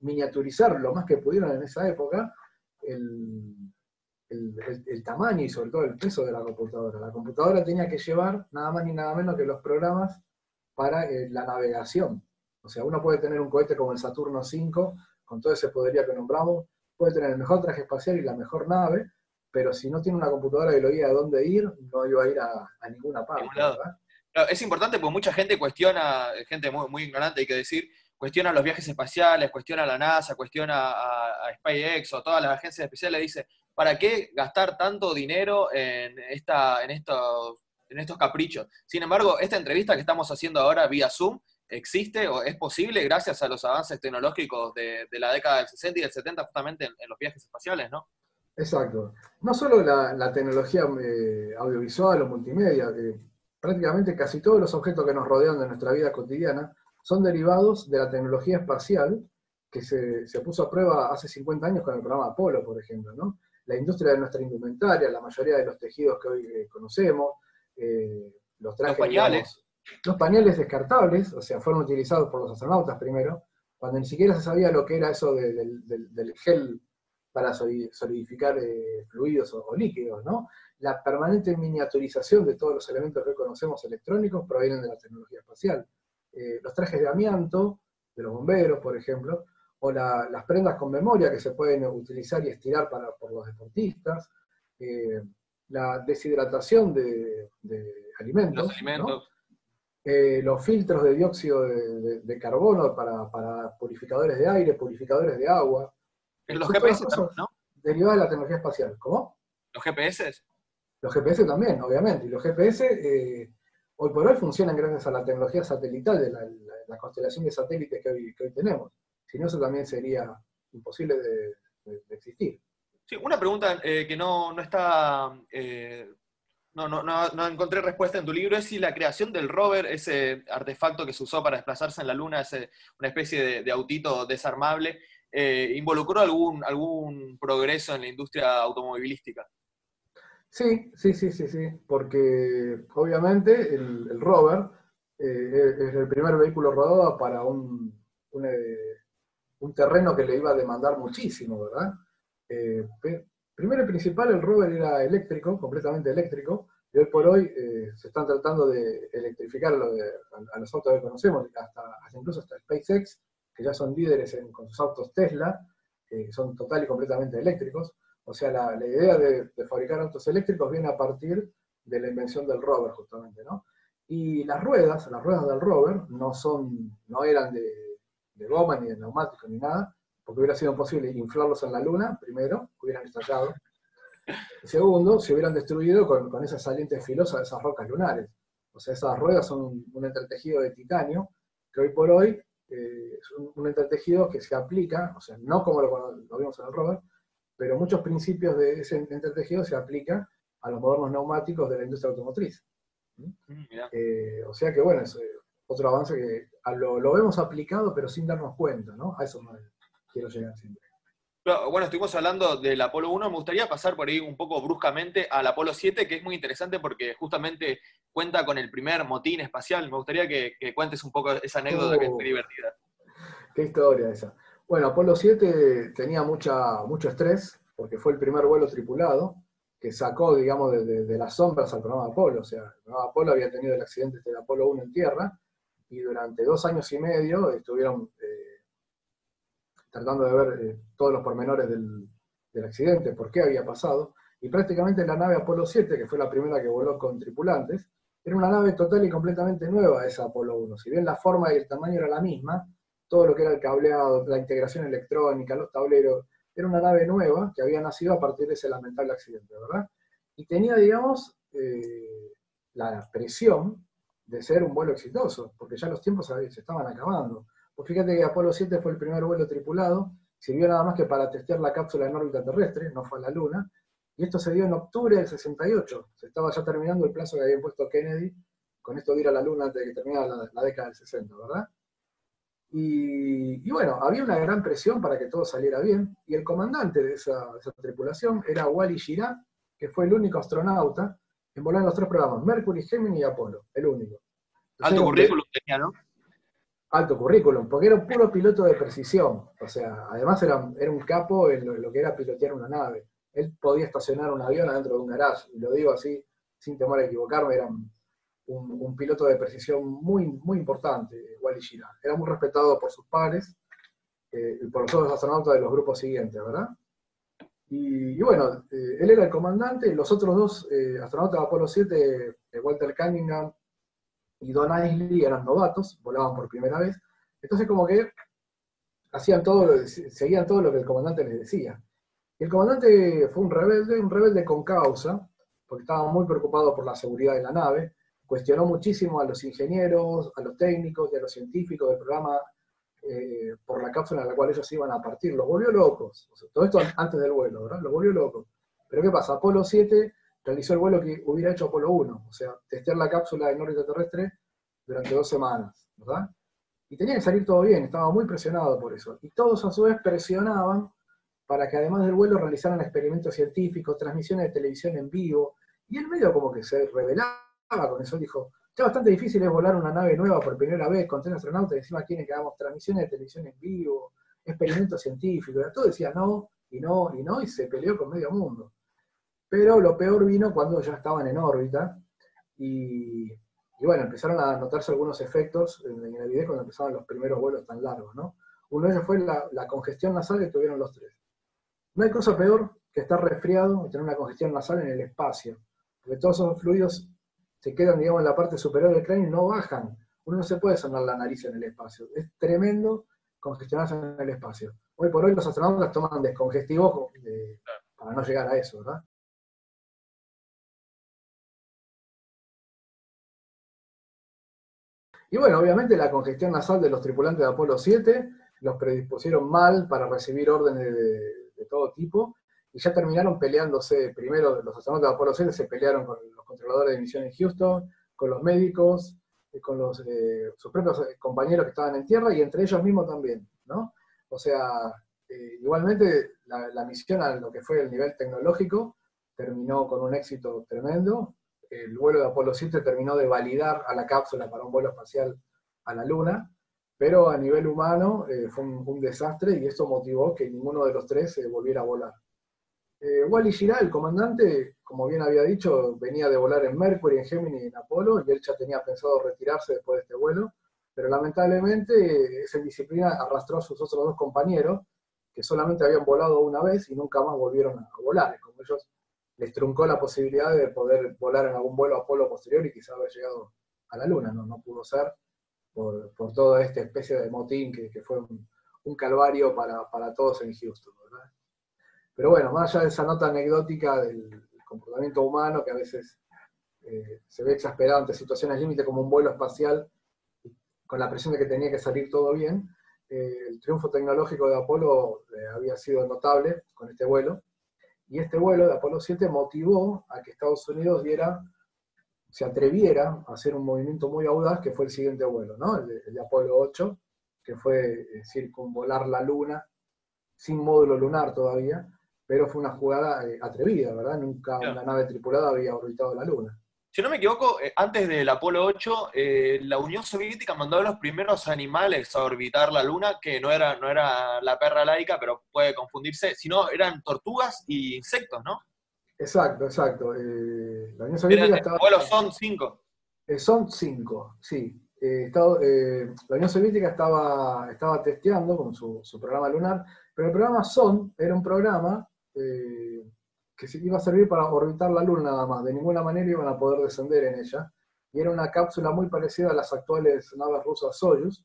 Speaker 2: miniaturizar lo más que pudieron en esa época el, tamaño y sobre todo el peso de la computadora. La computadora tenía que llevar nada más ni nada menos que los programas para eh, la navegación. O sea, uno puede tener un cohete como el Saturno V, con todo ese poderío que nombramos, puede tener el mejor traje espacial y la mejor nave, pero si no tiene una computadora que lo guía a dónde ir, no iba a ir a, ninguna parte.
Speaker 1: es importante porque mucha gente cuestiona, gente muy, muy ignorante hay que decir, cuestiona los viajes espaciales, cuestiona a la NASA, cuestiona a, SpaceX o todas las agencias especiales, dice, ¿para qué gastar tanto dinero en, esta, en, estos, en estos caprichos? Sin embargo, esta entrevista que estamos haciendo ahora vía Zoom existe o es posible gracias a los avances tecnológicos de, la década del 60 y del 70 justamente en los viajes espaciales, ¿no?
Speaker 2: Exacto. No solo la, tecnología eh, audiovisual o multimedia, prácticamente casi todos los objetos que nos rodean de nuestra vida cotidiana son derivados de la tecnología espacial que se, puso a prueba hace 50 años con el programa Apolo, por ejemplo. ¿no? La industria de nuestra indumentaria, la mayoría de los tejidos que hoy eh, conocemos, eh, los trajes.
Speaker 1: Los pañales.
Speaker 2: Los pañales descartables, o sea, fueron utilizados por los astronautas primero, cuando ni siquiera se sabía lo que era eso del gel para solidificar eh, fluidos o, líquidos, ¿no? La permanente miniaturización de todos los elementos que conocemos electrónicos provienen de la tecnología espacial. Eh, los trajes de amianto, de los bomberos, por ejemplo, o las prendas con memoria que se pueden utilizar y estirar para, por los deportistas, eh, la deshidratación de, alimentos, los, filtros de dióxido de, carbono para, para, purificadores de aire, purificadores de agua,
Speaker 1: los GPS también, ¿no?
Speaker 2: Derivadas de la tecnología espacial. ¿Cómo?
Speaker 1: ¿Los GPS?
Speaker 2: Los GPS también, obviamente. Y los GPS eh, hoy por hoy funcionan gracias a la tecnología satelital de la, constelación de satélites que hoy, tenemos. Si no, eso también sería imposible de, existir.
Speaker 1: Sí, una pregunta eh, que no, está. Eh, no, no, no, encontré respuesta en tu libro, es si la creación del rover, ese artefacto que se usó para desplazarse en la Luna, es una especie de autito desarmable, eh, ¿involucró algún, algún progreso en la industria automovilística?
Speaker 2: Sí, sí, sí, sí, sí, porque obviamente el, rover eh, es el primer vehículo rodado para un, eh, un, terreno que le iba a demandar muchísimo, ¿verdad? Primero y principal, el rover era eléctrico, completamente eléctrico, y hoy por hoy se están tratando de electrificar a, los autos que conocemos, hasta, incluso hasta SpaceX, que ya son líderes con sus autos Tesla, que son total y completamente eléctricos. O sea, la, idea de, fabricar autos eléctricos viene a partir de la invención del rover, justamente, ¿no? Y las ruedas, las ruedas del rover, no, son, no eran de, goma, ni de neumáticos, ni nada, porque hubiera sido imposible inflarlos en la luna, primero, hubieran estallado. Y segundo, se hubieran destruido con, con esas salientes filosas de esas rocas lunares. O sea, esas ruedas son un, entretejido de titanio, que hoy por hoy eh, es un, entretejido que se aplica, o sea, no como lo, lo vimos en el rover, pero muchos principios de ese entretejido se aplican a los modernos neumáticos de la industria automotriz. ¿Mm? Mm, eh, o sea que, bueno, es eh, otro avance que lo, vemos aplicado, pero sin darnos cuenta, ¿no? A eso quiero llegar siempre.
Speaker 1: Bueno, estuvimos hablando del Apolo 1, me gustaría pasar por ahí un poco bruscamente al Apolo 7, que es muy interesante porque justamente cuenta con el primer motín espacial. Me gustaría que, cuentes un poco esa anécdota que es muy oh. divertida.
Speaker 2: Qué historia esa. Bueno, Apolo 7 tenía mucha, mucho estrés porque fue el primer vuelo tripulado que sacó, digamos, de, las sombras al programa Apolo. O sea, el programa Apolo había tenido el accidente del Apolo 1 en tierra y durante dos años y medio estuvieron tratando de ver eh, todos los pormenores del, accidente, por qué había pasado. Y prácticamente la nave Apolo 7, que fue la primera que voló con tripulantes, era una nave total y completamente nueva esa Apolo 1. Si bien la forma y el tamaño era la misma, todo lo que era el cableado, la integración electrónica, los tableros, era una nave nueva que había nacido a partir de ese lamentable accidente, ¿verdad? Y tenía, digamos, eh, la presión de ser un vuelo exitoso, porque ya los tiempos se estaban acabando. Pues fíjate que Apolo 7 fue el primer vuelo tripulado, sirvió nada más que para testear la cápsula en órbita terrestre, no fue a la Luna, y esto se dio en octubre del 68. Se estaba ya terminando el plazo que había impuesto Kennedy con esto de ir a la Luna antes de que terminara la década del 60, ¿verdad? Y, bueno, había una gran presión para que todo saliera bien, y el comandante de esa, tripulación era Wally Girard, que fue el único astronauta en volar en los tres programas, Mercury, Gemini y Apolo, el único.
Speaker 1: alto currículum tenía, ¿no?
Speaker 2: Alto currículum, porque era un puro piloto de precisión, o sea, además era, era un capo en lo, que era pilotear una nave. Él podía estacionar un avión adentro de un garage, y lo digo así, sin temor a equivocarme, eran un, piloto de precisión muy, muy importante, Wally Girard. Era muy respetado por sus pares eh, y por los otros astronautas de los grupos siguientes, ¿verdad? Y, bueno, eh, él era el comandante, los otros dos eh, astronautas de Apolo 7, Walter Cunningham y Don Isley, eran novatos, volaban por primera vez. Entonces como que hacían todo, seguían todo lo que el comandante les decía. Y el comandante fue un rebelde, un rebelde con causa, porque estaba muy preocupado por la seguridad de la nave, cuestionó muchísimo a los ingenieros, a los técnicos y a los científicos del programa eh, por la cápsula en la cual ellos iban a partir. Los volvió locos. todo esto antes del vuelo, ¿verdad? Los volvió locos. Pero ¿qué pasa? Apolo 7 realizó el vuelo que hubiera hecho Apolo 1, o sea, testear la cápsula en órbita terrestre durante dos semanas, ¿verdad? Y tenía que salir todo bien, estaba muy presionado por eso. Y todos a su vez presionaban para que además del vuelo realizaran experimentos científicos, transmisiones de televisión en vivo, y el medio como que se revelaba con eso, dijo, ya bastante difícil es volar una nave nueva por primera vez con tres astronautas y encima quieren que hagamos transmisiones de televisión en vivo, experimentos científicos, todo decía no, y no, y no, y se peleó con medio mundo. Pero lo peor vino cuando ya estaban en órbita y, bueno, empezaron a notarse algunos efectos en, el video cuando empezaban los primeros vuelos tan largos, ¿no? Uno de ellos fue la, la congestión nasal que tuvieron los tres. No hay cosa peor que estar resfriado y tener una congestión nasal en el espacio, porque todos esos fluidos se quedan, digamos, en la parte superior del cráneo y no bajan. Uno no se puede sonar la nariz en el espacio. Es tremendo congestionarse en el espacio. Hoy por hoy los astronautas toman descongestivos para no llegar a eso, ¿verdad? Y bueno, obviamente la congestión nasal de los tripulantes de Apolo 7 los predispusieron mal para recibir órdenes de, todo tipo, y ya terminaron peleándose, primero los astronautas de Apolo 7 se pelearon con controladores de misión en Houston, con los médicos, eh, con los, eh, sus propios eh, compañeros que estaban en tierra y entre ellos mismos también, ¿no? O sea, igualmente la, misión a lo que fue el nivel tecnológico terminó con un éxito tremendo. El vuelo de Apolo 7 terminó de validar a la cápsula para un vuelo espacial a la Luna, pero a nivel humano fue un, desastre y esto motivó que ninguno de los tres volviera a volar. Eh, Wally Girard, el comandante, como bien había dicho, venía de volar en Mercury, en Gemini y en Apolo, y él ya tenía pensado retirarse después de este vuelo, pero lamentablemente esa disciplina arrastró a sus otros dos compañeros, que solamente habían volado una vez y nunca más volvieron a volar. Como ellos les truncó la posibilidad de poder volar en algún vuelo Apolo posterior y quizá haber llegado a la Luna, no, pudo ser. por, toda esta especie de motín que, fue un, calvario para, todos en Houston. Pero bueno, más allá de esa nota anecdótica del comportamiento humano que a veces eh, se ve exasperado ante situaciones límite como un vuelo espacial, con la presión de que tenía que salir todo bien, eh, el triunfo tecnológico de Apolo eh, había sido notable con este vuelo, y este vuelo de Apolo 7 motivó a que Estados Unidos diera, se atreviera a hacer un movimiento muy audaz, que fue el siguiente vuelo, ¿no? el, de, Apolo 8, que fue circunvolar la Luna, sin módulo lunar todavía, pero fue una jugada atrevida, ¿verdad? Nunca una nave tripulada había orbitado la Luna
Speaker 1: si no me equivoco, eh, antes del Apolo 8, eh, la Unión Soviética mandó a los primeros animales a orbitar la Luna, que no era, no era la perra laica, pero puede confundirse, sino eran tortugas y insectos, ¿no?
Speaker 2: Exacto, exacto. Eh,
Speaker 1: la Unión Soviética estaba... Vuelos son cinco.
Speaker 2: son cinco, sí. la Unión Soviética estaba, estaba testeando con su, su, programa lunar, pero el programa SON era un programa que iba a servir para orbitar la Luna nada más, de ninguna manera iban a poder descender en ella, y era una cápsula muy parecida a las actuales naves rusas Soyuz,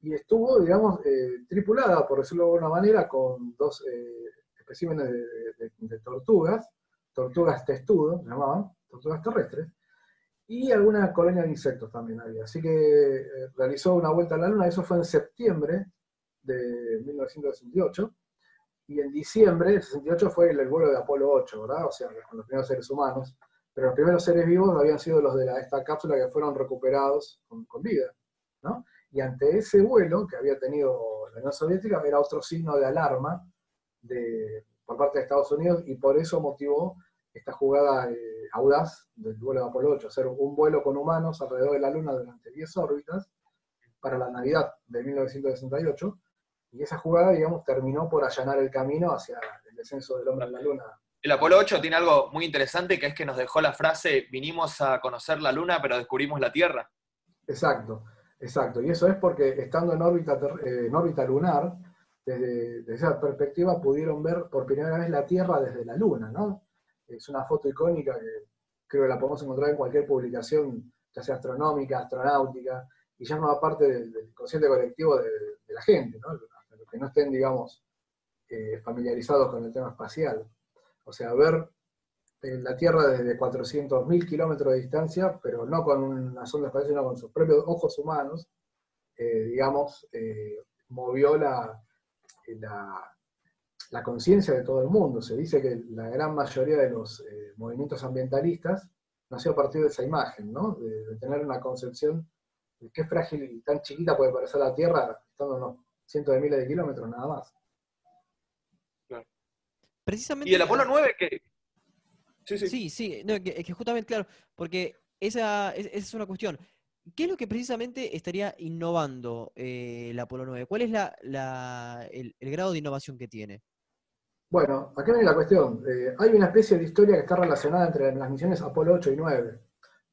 Speaker 2: y estuvo, digamos, eh, tripulada, por decirlo de alguna manera, con dos eh, especímenes de, tortugas, tortugas testudo, llamaban, tortugas terrestres, y alguna colonia de insectos también había. Así que eh, realizó una vuelta a la Luna, eso fue en septiembre de 1968, y en diciembre del 68 fue el, vuelo de Apolo 8, ¿verdad? O sea, con los primeros seres humanos. Pero los primeros seres vivos habían sido los de esta cápsula que fueron recuperados con, vida, ¿no? Y ante ese vuelo que había tenido la Unión Soviética, era otro signo de alarma de, por parte de Estados Unidos y por eso motivó esta jugada eh, audaz del vuelo de Apolo 8, hacer un vuelo con humanos alrededor de la Luna durante 10 órbitas para la Navidad de 1968 y esa jugada, digamos, terminó por allanar el camino hacia el descenso del hombre en la Luna.
Speaker 1: El Apolo 8 tiene algo muy interesante que es que nos dejó la frase, vinimos a conocer la Luna, pero descubrimos la Tierra.
Speaker 2: Exacto, exacto. Y eso es porque estando en órbita, eh, en órbita lunar, desde, esa perspectiva pudieron ver por primera vez la Tierra desde la Luna, ¿no? Es una foto icónica que creo que la podemos encontrar en cualquier publicación, ya sea astronómica, astronáutica, y ya no parte del, del consciente colectivo de, de la gente, ¿no? No estén, digamos, eh, familiarizados con el tema espacial. O sea, ver eh, la Tierra desde 400.000 kilómetros de distancia, pero no con una sonda espacial, sino con sus propios ojos humanos, eh, digamos, movió la, la, conciencia de todo el mundo. Se dice que la gran mayoría de los movimientos ambientalistas nació a partir de esa imagen, ¿no? De, tener una concepción de qué frágil y tan chiquita puede parecer la Tierra, estando cientos de miles de kilómetros nada más.
Speaker 3: Precisamente.
Speaker 1: Y el Apolo 9 que...
Speaker 3: Sí, sí. Sí, sí, es que justamente, claro, porque esa, es una cuestión. ¿Qué es lo que precisamente estaría innovando eh, el Apolo 9? ¿Cuál es la, el, grado de innovación que tiene?
Speaker 2: Bueno, acá viene la cuestión. Eh, hay una especie de historia que está relacionada entre las misiones Apolo 8 y 9.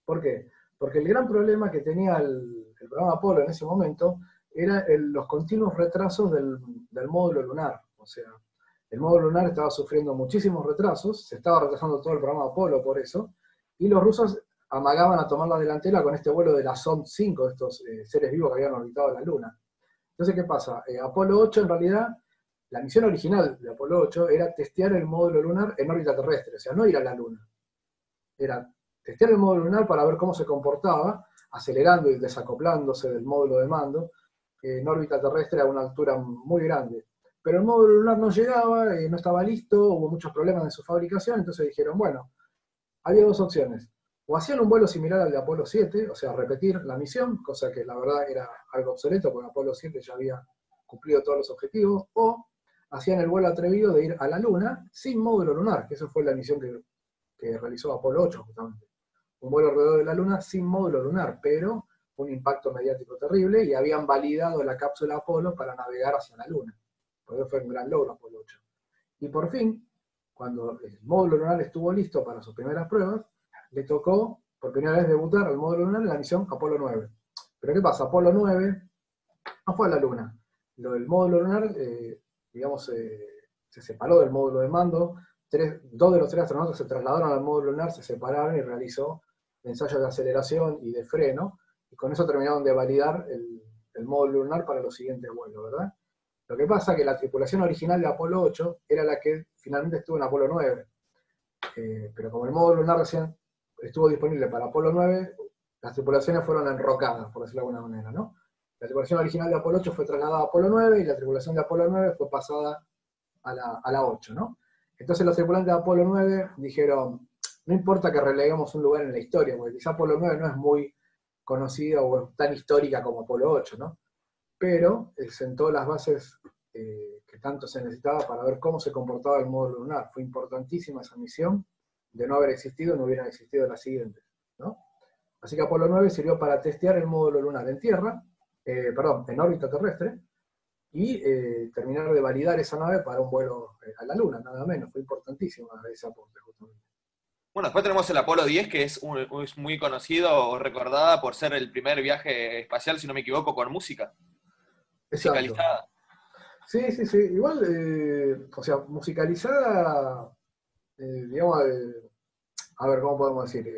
Speaker 2: ¿Por qué? Porque el gran problema que tenía el, el programa Apolo en ese momento eran los continuos retrasos del, módulo lunar. O sea, el módulo lunar estaba sufriendo muchísimos retrasos, se estaba retrasando todo el programa Apolo por eso, y los rusos amagaban a tomar la delantera con este vuelo de la Sond 5, estos eh, seres vivos que habían orbitado la Luna. Entonces, ¿qué pasa? Eh, Apolo 8, en realidad, la misión original de Apolo 8 era testear el módulo lunar en órbita terrestre, o sea, no ir a la Luna. Era testear el módulo lunar para ver cómo se comportaba, acelerando y desacoplándose del módulo de mando, en órbita terrestre a una altura muy grande. Pero el módulo lunar no llegaba, eh, no estaba listo, hubo muchos problemas en su fabricación, entonces dijeron, bueno, había dos opciones. O hacían un vuelo similar al de Apolo 7, o sea, repetir la misión, cosa que la verdad era algo obsoleto, porque Apolo 7 ya había cumplido todos los objetivos, o hacían el vuelo atrevido de ir a la Luna sin módulo lunar, que esa fue la misión que, que realizó Apolo 8 justamente. Un vuelo alrededor de la Luna sin módulo lunar, pero un impacto mediático terrible y habían validado la cápsula Apolo para navegar hacia la Luna. Por eso fue un gran logro Apolo 8. Y por fin, cuando el módulo lunar estuvo listo para sus primeras pruebas, le tocó por primera vez debutar al módulo lunar en la misión Apolo 9. Pero ¿qué pasa? Apolo 9 no fue a la Luna. Lo del módulo lunar, eh, digamos, eh, se separó del módulo de mando. dos de los tres astronautas se trasladaron al módulo lunar, se separaron y realizó ensayos de aceleración y de freno y con eso terminaron de validar el, módulo lunar para los siguientes vuelos, ¿verdad? Lo que pasa es que la tripulación original de Apolo 8 era la que finalmente estuvo en Apolo 9. Eh, pero como el módulo lunar recién estuvo disponible para Apolo 9, las tripulaciones fueron enrocadas, por decirlo de alguna manera, ¿no? La tripulación original de Apolo 8 fue trasladada a Apolo 9 y la tripulación de Apolo 9 fue pasada a la, a la 8, ¿no? Entonces los tripulantes de Apolo 9 dijeron, no importa que releguemos un lugar en la historia, porque quizá Apolo 9 no es muy conocida o tan histórica como Apolo 8, ¿no? Pero sentó las bases eh, que tanto se necesitaba para ver cómo se comportaba el módulo lunar. Fue importantísima esa misión, de no haber existido no hubieran existido las siguientes, ¿no? Así que Apolo 9 sirvió para testear el módulo lunar en tierra, eh, perdón, en órbita terrestre, y eh, terminar de validar esa nave para un vuelo a la Luna, nada menos. Fue importantísimo ese aporte, justamente.
Speaker 1: Bueno, después tenemos el Apolo 10, que es, muy conocido o recordada por ser el primer viaje espacial, si no me equivoco, con música.
Speaker 2: Musicalizada. Sí, sí, sí. Igual, eh, o sea, musicalizada, eh, digamos, eh, a ver, ¿cómo podemos decir?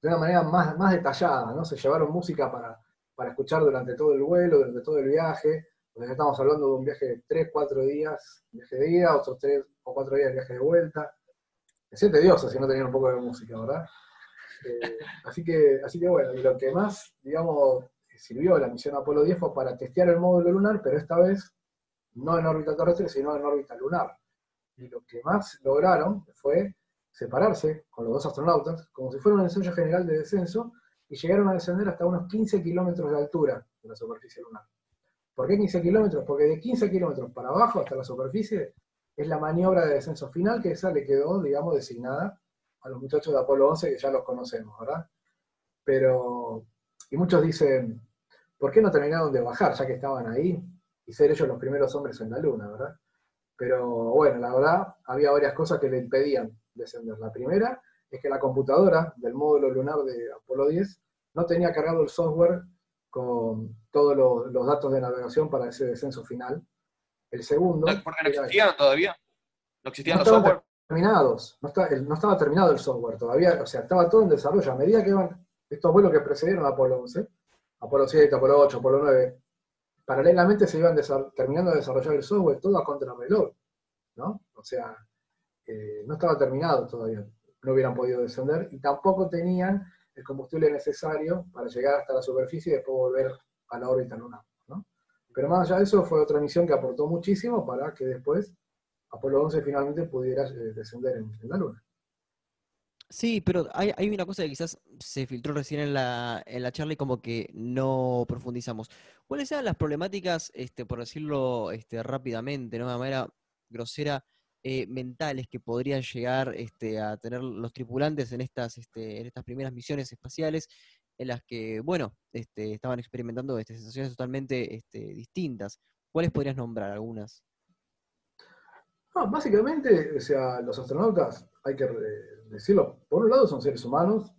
Speaker 2: de una manera más, más detallada, ¿no? Se llevaron música para, para escuchar durante todo el vuelo, durante todo el viaje. Porque estamos hablando de un viaje de 3, 4 días, viaje de ida, otros 3 o 4 días de viaje de vuelta es tedioso si no tenían un poco de música, ¿verdad? Eh, así, que, así que bueno, y lo que más, digamos, sirvió la misión Apolo 10 fue para testear el módulo lunar, pero esta vez no en órbita terrestre, sino en órbita lunar. Y lo que más lograron fue separarse con los dos astronautas, como si fuera un ensayo general de descenso, y llegaron a descender hasta unos 15 kilómetros de altura de la superficie lunar. ¿Por qué 15 kilómetros? Porque de 15 kilómetros para abajo hasta la superficie es la maniobra de descenso final, que esa le quedó, digamos, designada a los muchachos de Apolo 11, que ya los conocemos, ¿verdad? Pero, y muchos dicen, ¿por qué no terminaron de bajar, ya que estaban ahí, y ser ellos los primeros hombres en la Luna, ¿verdad? Pero bueno, la verdad, había varias cosas que le impedían descender. La primera es que la computadora del módulo lunar de Apolo 10 no tenía cargado el software con todos los, los datos de navegación para ese descenso final, el segundo.
Speaker 1: porque no existían todavía. No existían los
Speaker 2: software. Terminados. No, estaba terminado el software todavía. O sea, estaba todo en desarrollo. A medida que iban estos vuelos que precedieron a Apolo 11, Apolo 7, Apolo 8, Apolo 9, paralelamente se iban terminando de desarrollar el software todo a contrarreloj. ¿no? O sea, eh, no estaba terminado todavía. No hubieran podido descender y tampoco tenían el combustible necesario para llegar hasta la superficie y después volver a la órbita lunar. Pero más allá de eso, fue otra misión que aportó muchísimo para que después Apolo 11 finalmente pudiera eh, descender en, la Luna.
Speaker 3: Sí, pero hay, una cosa que quizás se filtró recién en la, charla y como que no profundizamos. ¿Cuáles eran las problemáticas, este, por decirlo este, rápidamente, ¿no? de manera grosera, eh, mentales que podrían llegar este, a tener los tripulantes en estas, este, en estas primeras misiones espaciales en las que, bueno, este, estaban experimentando este, sensaciones totalmente este, distintas. ¿Cuáles podrías nombrar algunas?
Speaker 2: básicamente, o sea, los astronautas, hay que decirlo, por un lado son seres humanos,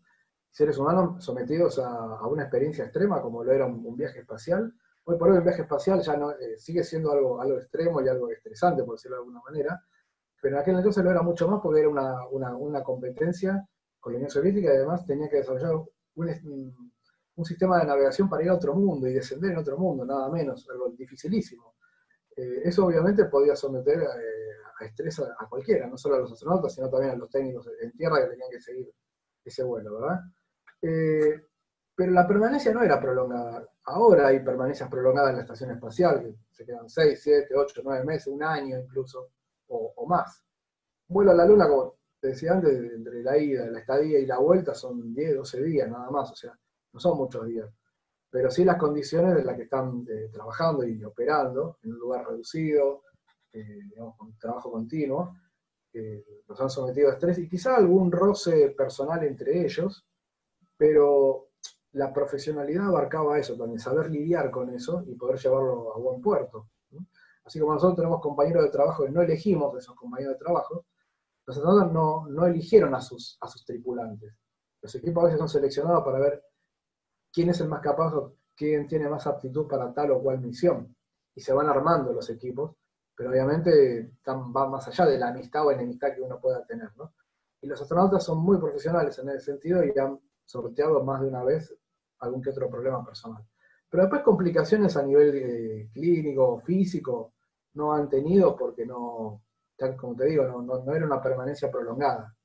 Speaker 2: seres humanos sometidos a, una experiencia extrema como lo era un, viaje espacial. Hoy por hoy el viaje espacial ya no eh, sigue siendo algo, algo extremo y algo estresante, por decirlo de alguna manera, pero en aquel entonces lo era mucho más porque era una, una competencia con la Unión Soviética y además tenía que desarrollar un, sistema de navegación para ir a otro mundo y descender en otro mundo, nada menos, algo dificilísimo. Eh, eso obviamente podía someter eh, a estrés a, cualquiera, no solo a los astronautas, sino también a los técnicos en tierra que tenían que seguir ese vuelo, ¿verdad? Eh, pero la permanencia no era prolongada. Ahora hay permanencias prolongadas en la estación espacial, que se quedan 6, 7, 8, 9 meses, un año incluso, o, o más. vuelo a la Luna, como decía antes, entre la ida, la estadía y la vuelta son 10, 12 días nada más, o sea, no son muchos días. Pero sí las condiciones en las que están eh, trabajando y operando, en un lugar reducido, eh, digamos, con trabajo continuo, eh, los han sometido a estrés y quizá algún roce personal entre ellos, pero la profesionalidad abarcaba eso también, saber lidiar con eso y poder llevarlo a buen puerto. Así como nosotros tenemos compañeros de trabajo que no elegimos esos compañeros de trabajo, los astronautas no, eligieron a sus, a sus tripulantes. Los equipos a veces son seleccionados para ver quién es el más capaz o quién tiene más aptitud para tal o cual misión. Y se van armando los equipos, pero obviamente van más allá de la amistad o enemistad que uno pueda tener. Y los astronautas son muy profesionales en ese sentido y han sorteado más de una vez algún que otro problema personal. Pero después complicaciones a nivel eh, clínico, físico, no han tenido porque no, como te digo, no, era una permanencia prolongada.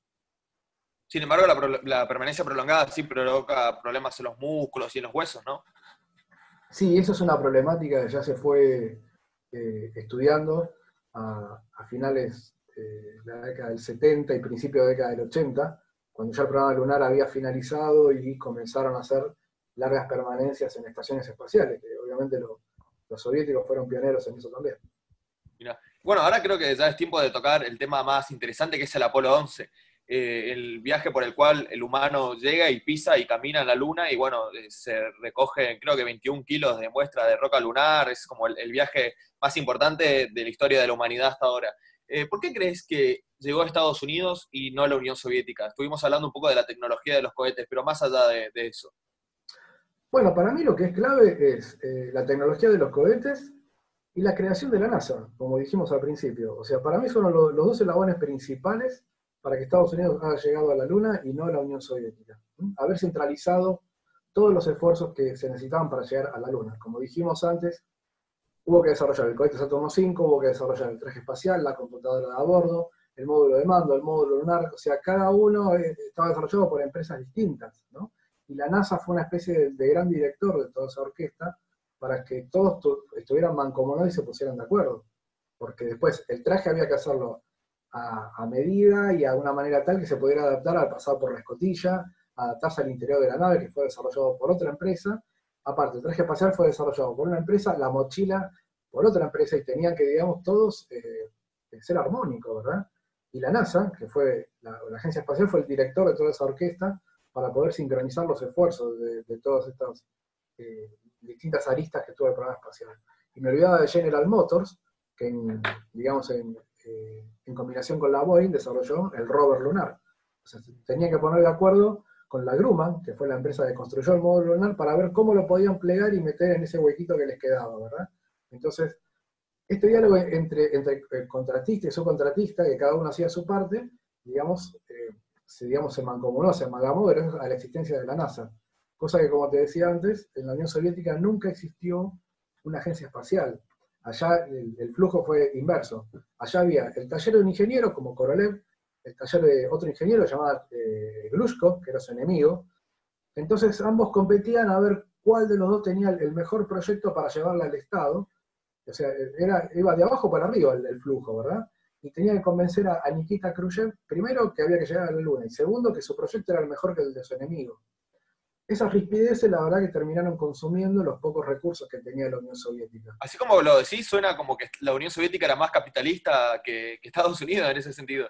Speaker 1: Sin embargo, la, permanencia prolongada sí provoca problemas en los músculos y en los huesos, ¿no?
Speaker 2: Sí, eso es una problemática que ya se fue eh, estudiando a, finales de la década del 70 y principio de la década del 80, cuando ya el programa lunar había finalizado y comenzaron a hacer largas permanencias en estaciones espaciales, que obviamente los soviéticos fueron pioneros en eso también.
Speaker 1: Bueno, ahora creo que ya es tiempo de tocar el tema más interesante que es el Apolo 11. Eh, el viaje por el cual el humano llega y pisa y camina en la Luna y bueno, eh, se recoge creo que 21 kilos de muestra de roca lunar, es como el, viaje más importante de la historia de la humanidad hasta ahora. Eh, ¿Por qué crees que llegó a Estados Unidos y no a la Unión Soviética? Estuvimos hablando un poco de la tecnología de los cohetes, pero más allá de, eso.
Speaker 2: Bueno, para mí lo que es clave es la tecnología de los cohetes y la creación de la NASA, como dijimos al principio. O sea, para mí son los, dos eslabones principales para que Estados Unidos haya llegado a la Luna y no a la Unión Soviética. Haber centralizado todos los esfuerzos que se necesitaban para llegar a la Luna. Como dijimos antes, hubo que desarrollar el cohete Saturno V, hubo que desarrollar el traje espacial, la computadora de a bordo, el módulo de mando, el módulo lunar, o sea, cada uno eh, estaba desarrollado por empresas distintas, ¿no? Y la NASA fue una especie de gran director de toda esa orquesta, para que todos estuvieran mancomunados y se pusieran de acuerdo. Porque después el traje había que hacerlo a, medida y a una manera tal que se pudiera adaptar al pasar por la escotilla, adaptarse al interior de la nave que fue desarrollado por otra empresa. Aparte, el traje espacial fue desarrollado por una empresa, la mochila por otra empresa y tenían que, digamos, todos eh, ser armónicos, ¿verdad? Y la NASA, que fue la, agencia espacial, fue el director de toda esa orquesta para poder sincronizar los esfuerzos de, todos estos eh, distintas aristas que tuvo el programa espacial. Y me olvidaba de General Motors, que en, digamos en, eh, en combinación con la Boeing desarrolló el rover lunar. Tenía que poner de acuerdo con la Grumman, que fue la empresa que construyó el módulo lunar, para ver cómo lo podían plegar y meter en ese huequito que les quedaba, ¿verdad? Entonces, este diálogo entre, entre el contratista y subcontratista, que cada uno hacía su parte, digamos, eh, se, digamos, se mancomunó, se amalgamó a la existencia de la NASA. Cosa que, como te decía antes, en la Unión Soviética nunca existió una agencia espacial. Allá el, flujo fue inverso. Allá había el taller de un ingeniero como Korolev, el taller de otro ingeniero llamado eh, Glushko, que era su enemigo. Entonces ambos competían a ver cuál de los dos tenía el mejor proyecto para llevarla al Estado. O sea, era, iba de abajo para arriba el, flujo, ¿verdad? Y tenía que convencer a, a Nikita Khrushchev, primero, que había que llegar a la Luna, y segundo, que su proyecto era el mejor que el de su enemigo. Esas rispideces, la verdad, que terminaron consumiendo los pocos recursos que tenía la Unión Soviética.
Speaker 1: Así como lo decís, suena como que la Unión Soviética era más capitalista que, Estados Unidos en ese sentido.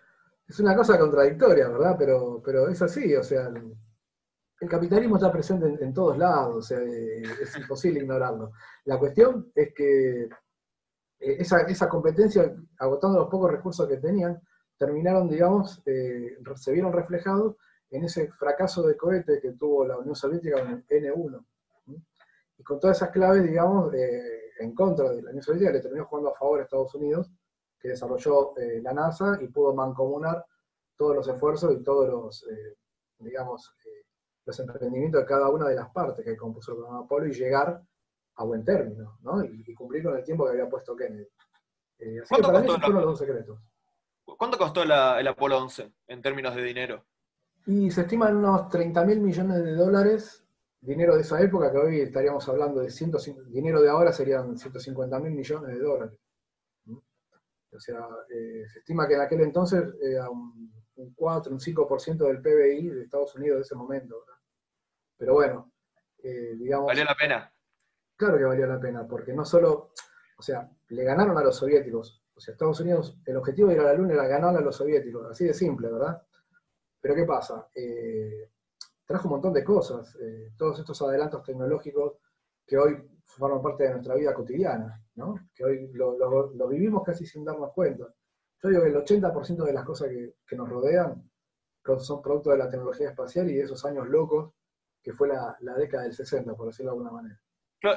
Speaker 2: Es una cosa contradictoria, ¿verdad? Pero, pero es así, o sea, el, capitalismo está presente en, todos lados, o sea, eh, es imposible ignorarlo. La cuestión es que eh, esa, esa, competencia, agotando los pocos recursos que tenían, terminaron, digamos, eh, se vieron reflejados en ese fracaso de cohete que tuvo la Unión Soviética con el N1. Y con todas esas claves, digamos, en contra de la Unión Soviética, le terminó jugando a favor a Estados Unidos, que desarrolló eh, la NASA y pudo mancomunar todos los esfuerzos y todos los, eh, digamos, eh, los emprendimientos de cada una de las partes que compuso el programa Apolo y llegar a buen término, ¿no? Y, cumplir con el tiempo que había puesto Kennedy. así que para mí fueron los dos secretos.
Speaker 1: ¿Cuánto costó el Apolo 11 en términos de dinero?
Speaker 2: Y se estiman unos 30 mil millones de dólares, dinero de esa época, que hoy estaríamos hablando de 150, dinero de ahora serían 150 mil millones de dólares. O sea, eh, se estima que en aquel entonces era un, 4, un 5% del PBI de Estados Unidos de ese momento. Pero bueno, eh, digamos...
Speaker 1: ¿Valió la pena?
Speaker 2: Claro que valió la pena, porque no solo, o sea, le ganaron a los soviéticos. O sea, Estados Unidos, el objetivo de ir a la Luna era ganar a los soviéticos, así de simple, ¿verdad? Pero ¿qué pasa? Eh, trajo un montón de cosas, eh, todos estos adelantos tecnológicos que hoy forman parte de nuestra vida cotidiana, ¿no? que hoy lo, vivimos casi sin darnos cuenta. Yo digo que el 80% de las cosas que, nos rodean son producto de la tecnología espacial y de esos años locos que fue la, década del 60, por decirlo de alguna manera.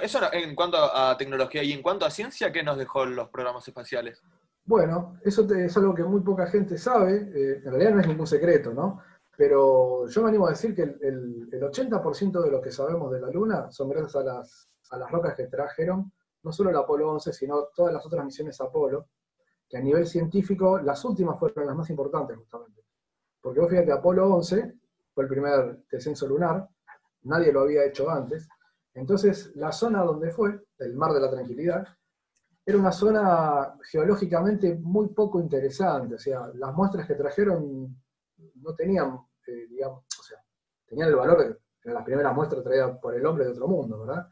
Speaker 1: eso en cuanto a tecnología y en cuanto a ciencia, ¿qué nos dejó los programas espaciales?
Speaker 2: Bueno, eso es algo que muy poca gente sabe, eh, en realidad no es ningún secreto, ¿no? pero yo me animo a decir que el, 80% de lo que sabemos de la Luna son gracias a las, a las rocas que trajeron, no solo el Apolo 11, sino todas las otras misiones Apolo, que a nivel científico, las últimas fueron las más importantes justamente. Porque vos fíjate, Apolo 11 fue el primer descenso lunar, nadie lo había hecho antes, entonces la zona donde fue, el Mar de la Tranquilidad, era una zona geológicamente muy poco interesante, o sea, las muestras que trajeron no tenían, eh, digamos, o sea, tenían el valor de las primeras muestras traídas por el hombre de otro mundo, ¿verdad?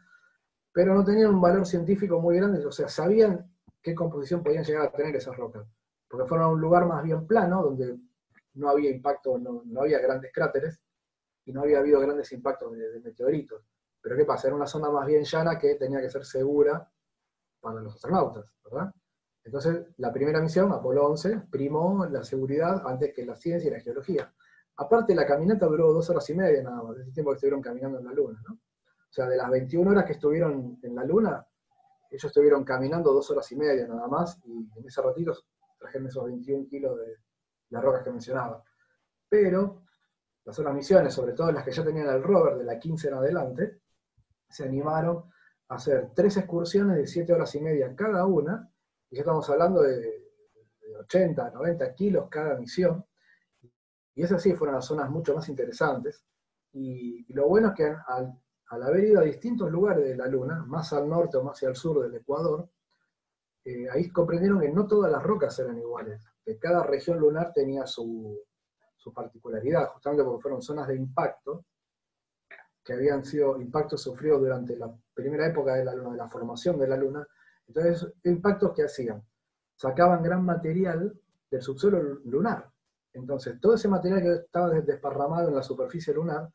Speaker 2: Pero no tenían un valor científico muy grande, o sea, sabían qué composición podían llegar a tener esas rocas, porque fueron a un lugar más bien plano, donde no había impacto, no, había grandes cráteres, y no había habido grandes impactos de meteoritos. Pero ¿qué pasa? Era una zona más bien llana que tenía que ser segura para los astronautas, ¿verdad? Entonces, la primera misión, Apolo 11, primó la seguridad antes que la ciencia y la geología. Aparte, la caminata duró dos horas y media nada más, ese tiempo que estuvieron caminando en la Luna, ¿no? O sea, de las 21 horas que estuvieron en la Luna, ellos estuvieron caminando dos horas y media nada más, y en ese ratito trajeron esos 21 kilos de, las rocas que mencionaba. Pero las otras misiones, sobre todo las que ya tenían el rover de la 15 en adelante, se animaron hacer tres excursiones de siete horas y media cada una, y ya estamos hablando de, 80, 90 kilos cada misión, y esas sí fueron las zonas mucho más interesantes, y, lo bueno es que al, haber ido a distintos lugares de la Luna, más al norte o más hacia el sur del Ecuador, eh, ahí comprendieron que no todas las rocas eran iguales, que cada región lunar tenía su, su particularidad, justamente porque fueron zonas de impacto, que habían sido impactos sufridos durante la primera época de la Luna, de la formación de la Luna. Entonces, impactos que hacían? Sacaban gran material del subsuelo lunar. Entonces, todo ese material que estaba desparramado en la superficie lunar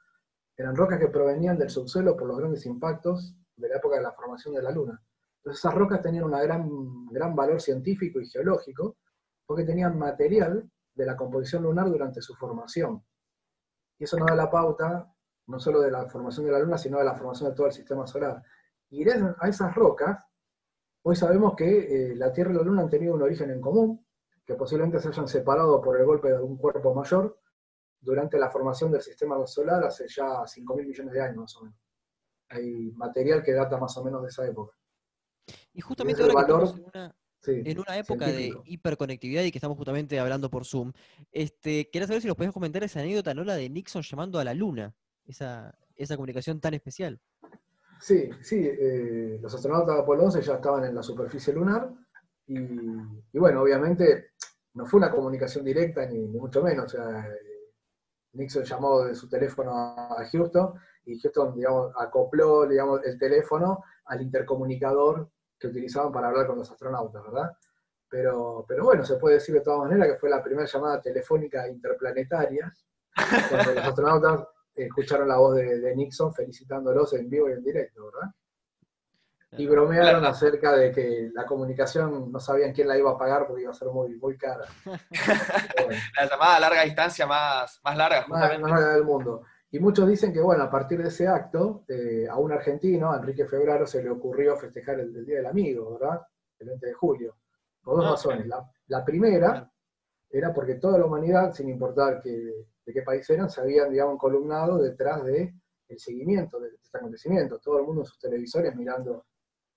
Speaker 2: eran rocas que provenían del subsuelo por los grandes impactos de la época de la formación de la Luna. Entonces, esas rocas tenían un gran, gran valor científico y geológico porque tenían material de la composición lunar durante su formación. Y eso nos da la pauta no solo de la formación de la Luna, sino de la formación de todo el sistema solar. Y gracias a esas rocas, hoy sabemos que eh, la Tierra y la Luna han tenido un origen en común, que posiblemente se hayan separado por el golpe de algún cuerpo mayor durante la formación del sistema solar hace ya 5.000 millones de años más o menos. Hay material que data más o menos de esa época.
Speaker 3: Y justamente ahora que estamos en una, en una época de hiperconectividad y que estamos justamente hablando por Zoom, este, quería saber si nos podías comentar esa anécdota, ¿no? La de Nixon llamando a la Luna esa, esa comunicación tan especial.
Speaker 2: Sí, sí, eh, los astronautas de Apolo 11 ya estaban en la superficie lunar y, bueno, obviamente no fue una comunicación directa ni, mucho menos. O sea, Nixon llamó de su teléfono a Houston y Houston, digamos, acopló, digamos, el teléfono al intercomunicador que utilizaban para hablar con los astronautas, ¿verdad? Pero, pero bueno, se puede decir de todas maneras que fue la primera llamada telefónica interplanetaria, cuando los astronautas escucharon la voz de, Nixon felicitándolos en vivo y en directo, ¿verdad? Y bromearon acerca de que la comunicación no sabían quién la iba a pagar porque iba a ser muy, muy cara.
Speaker 1: La llamada a larga distancia más, más larga,
Speaker 2: Más, larga del mundo. Y muchos dicen que, bueno, a partir de ese acto, eh, a un argentino, a Enrique Febraro, se le ocurrió festejar el, Día del Amigo, ¿verdad? El 20 de julio. Por dos ah, razones. La, primera era porque toda la humanidad, sin importar que de qué país eran, se habían, digamos, columnado detrás de el seguimiento de este acontecimiento. Todo el mundo en sus televisores mirando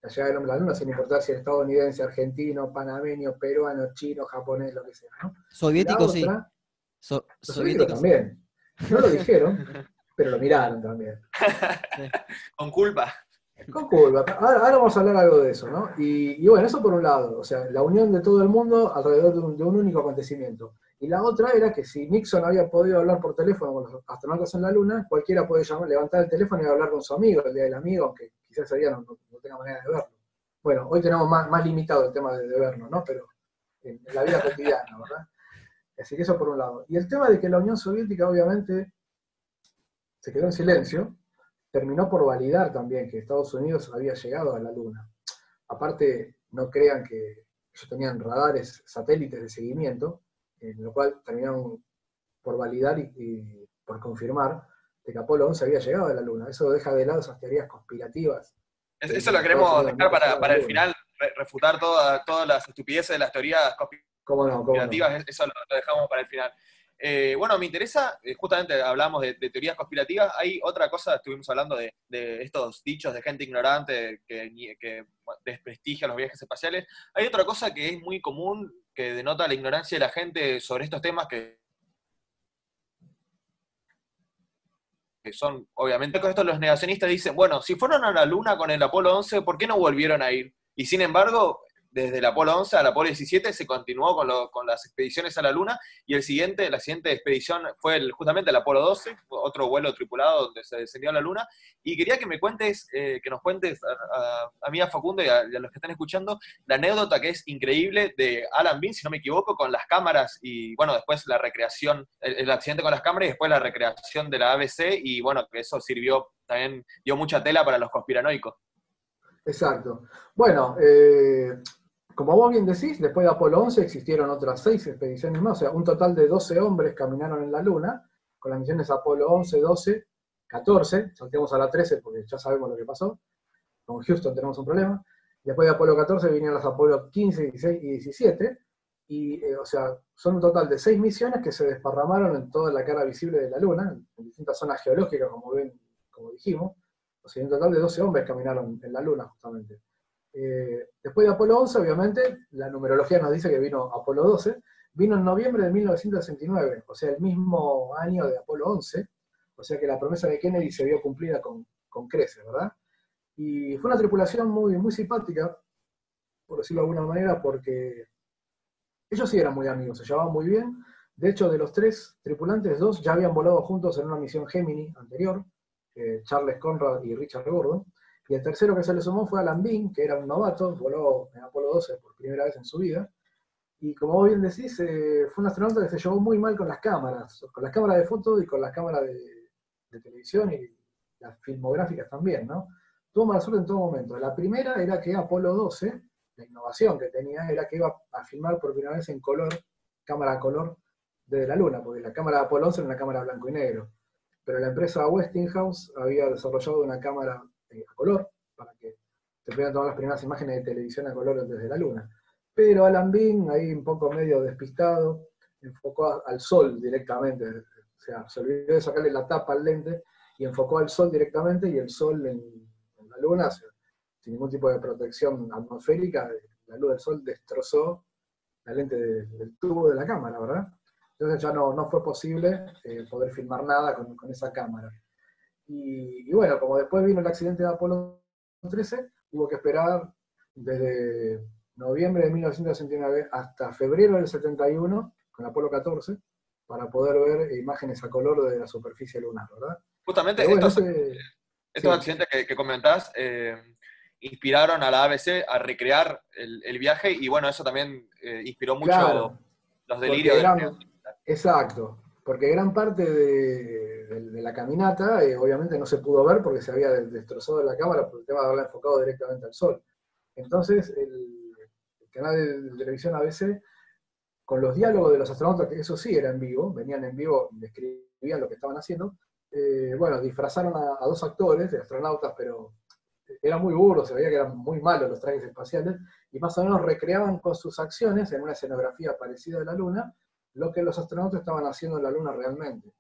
Speaker 2: la llegada del hombre a la luna, sin importar si era estadounidense, argentino, panameño, peruano, chino, japonés, lo que sea. ¿no?
Speaker 3: Soviético, sí.
Speaker 2: soviético también. No lo dijeron, pero lo miraron también.
Speaker 1: Con culpa.
Speaker 2: Ahora, vamos a hablar algo de eso, ¿no? Y, bueno, eso por un lado, o sea, la unión de todo el mundo alrededor de un único acontecimiento. Y la otra era que si Nixon había podido hablar por teléfono con los astronautas en la Luna, cualquiera puede levantar el teléfono y hablar con su amigo, el día del amigo, aunque quizás ese no, tenga manera de verlo. Bueno, hoy tenemos más, limitado el tema de, verlo, ¿no? Pero en, la vida cotidiana, ¿verdad? Así que eso por un lado. Y el tema de que la Unión Soviética obviamente se quedó en silencio, terminó por validar también que Estados Unidos había llegado a la Luna. Aparte, no crean que ellos tenían radares, satélites de seguimiento, en lo cual terminaron por validar y, por confirmar de que Apolo 11 había llegado a la Luna. Eso deja de lado esas teorías conspirativas.
Speaker 1: Eso lo queremos dejar para, el final, refutar todas las estupideces de las teorías conspirativas, eso lo, dejamos para el final. Eh, bueno, me interesa, eh, justamente hablamos de, teorías conspirativas, hay otra cosa, estuvimos hablando de, estos dichos de gente ignorante que, que desprestigia los viajes espaciales, hay otra cosa que es muy común, que denota la ignorancia de la gente sobre estos temas que son, obviamente, con esto los negacionistas dicen, bueno, si fueron a la Luna con el Apolo 11, ¿por qué no volvieron a ir? Y sin embargo, desde el Apolo 11 al Apolo 17 se continuó con, las expediciones a la Luna y el siguiente, la siguiente expedición fue justamente el Apolo 12, otro vuelo tripulado donde se descendió a la Luna. Y quería que me cuentes, eh, que nos cuentes a, mí, a Facundo y a, los que están escuchando, la anécdota que es increíble de Alan Bean, si no me equivoco, con las cámaras y bueno, después la recreación, el, accidente con las cámaras y después la recreación de la ABC y bueno, que eso sirvió, también dio mucha tela para los conspiranoicos.
Speaker 2: Exacto. Bueno, eh, como vos bien decís, después de Apolo 11 existieron otras seis expediciones más, o sea, un total de 12 hombres caminaron en la Luna, con las misiones Apolo 11, 12, 14, saltemos a la 13 porque ya sabemos lo que pasó, con Houston tenemos un problema, después de Apolo 14 vinieron las Apolo 15, 16 y 17, y, eh, o sea, son un total de seis misiones que se desparramaron en toda la cara visible de la Luna, en distintas zonas geológicas, como ven, como dijimos, o sea, un total de 12 hombres caminaron en la Luna, justamente. Eh, después de Apolo 11, obviamente, la numerología nos dice que vino Apolo 12, vino en noviembre de 1969, o sea, el mismo año de Apolo 11, o sea que la promesa de Kennedy se vio cumplida con, con creces, ¿verdad? Y fue una tripulación muy, muy simpática, por decirlo de alguna manera, porque ellos sí eran muy amigos, se llevaban muy bien. De hecho, de los tres tripulantes, dos ya habían volado juntos en una misión Gemini anterior, eh, Charles Conrad y Richard Gordon. Y el tercero que se le sumó fue Alan Bean, que era un novato, voló en Apolo 12 por primera vez en su vida. Y como vos bien decís, eh, fue un astronauta que se llevó muy mal con las cámaras, con las cámaras de foto y con las cámaras de, televisión y las filmográficas también, ¿no? Tuvo mala suerte en todo momento. La primera era que Apolo 12, la innovación que tenía, era que iba a filmar por primera vez en color, cámara a color, desde la Luna, porque la cámara de Apolo 11 era una cámara blanco y negro. Pero la empresa Westinghouse había desarrollado una cámara a color, para que se puedan tomar las primeras imágenes de televisión a color desde la Luna. Pero Alan Bean, ahí un poco medio despistado, enfocó al sol directamente, o sea, se olvidó de sacarle la tapa al lente y enfocó al sol directamente y el sol en, la Luna, sin ningún tipo de protección atmosférica, la luz del sol destrozó la lente del tubo de la cámara, ¿verdad? Entonces ya no, no fue posible eh, poder filmar nada con esa cámara. Y, bueno, como después vino el accidente de Apolo 13, hubo que esperar desde noviembre de 1969 hasta febrero del 71, con Apolo 14, para poder ver imágenes a color de la superficie lunar, ¿verdad?
Speaker 1: Justamente estos, accidentes que, comentás eh, inspiraron a la ABC a recrear el, viaje y bueno, eso también eh, inspiró mucho los delirios.
Speaker 2: de exacto, porque gran parte de, de, la caminata, eh, obviamente no se pudo ver porque se había destrozado la cámara por el tema de haberla enfocado directamente al sol. Entonces, el, canal de, televisión ABC, con los diálogos de los astronautas, que eso sí era en vivo, venían en vivo, describían lo que estaban haciendo, eh, bueno, disfrazaron a, dos actores, de astronautas, pero era muy burdo, se veía que eran muy malos los trajes espaciales, y más o menos recreaban con sus acciones, en una escenografía parecida a la Luna, lo que los astronautas estaban haciendo en la Luna realmente.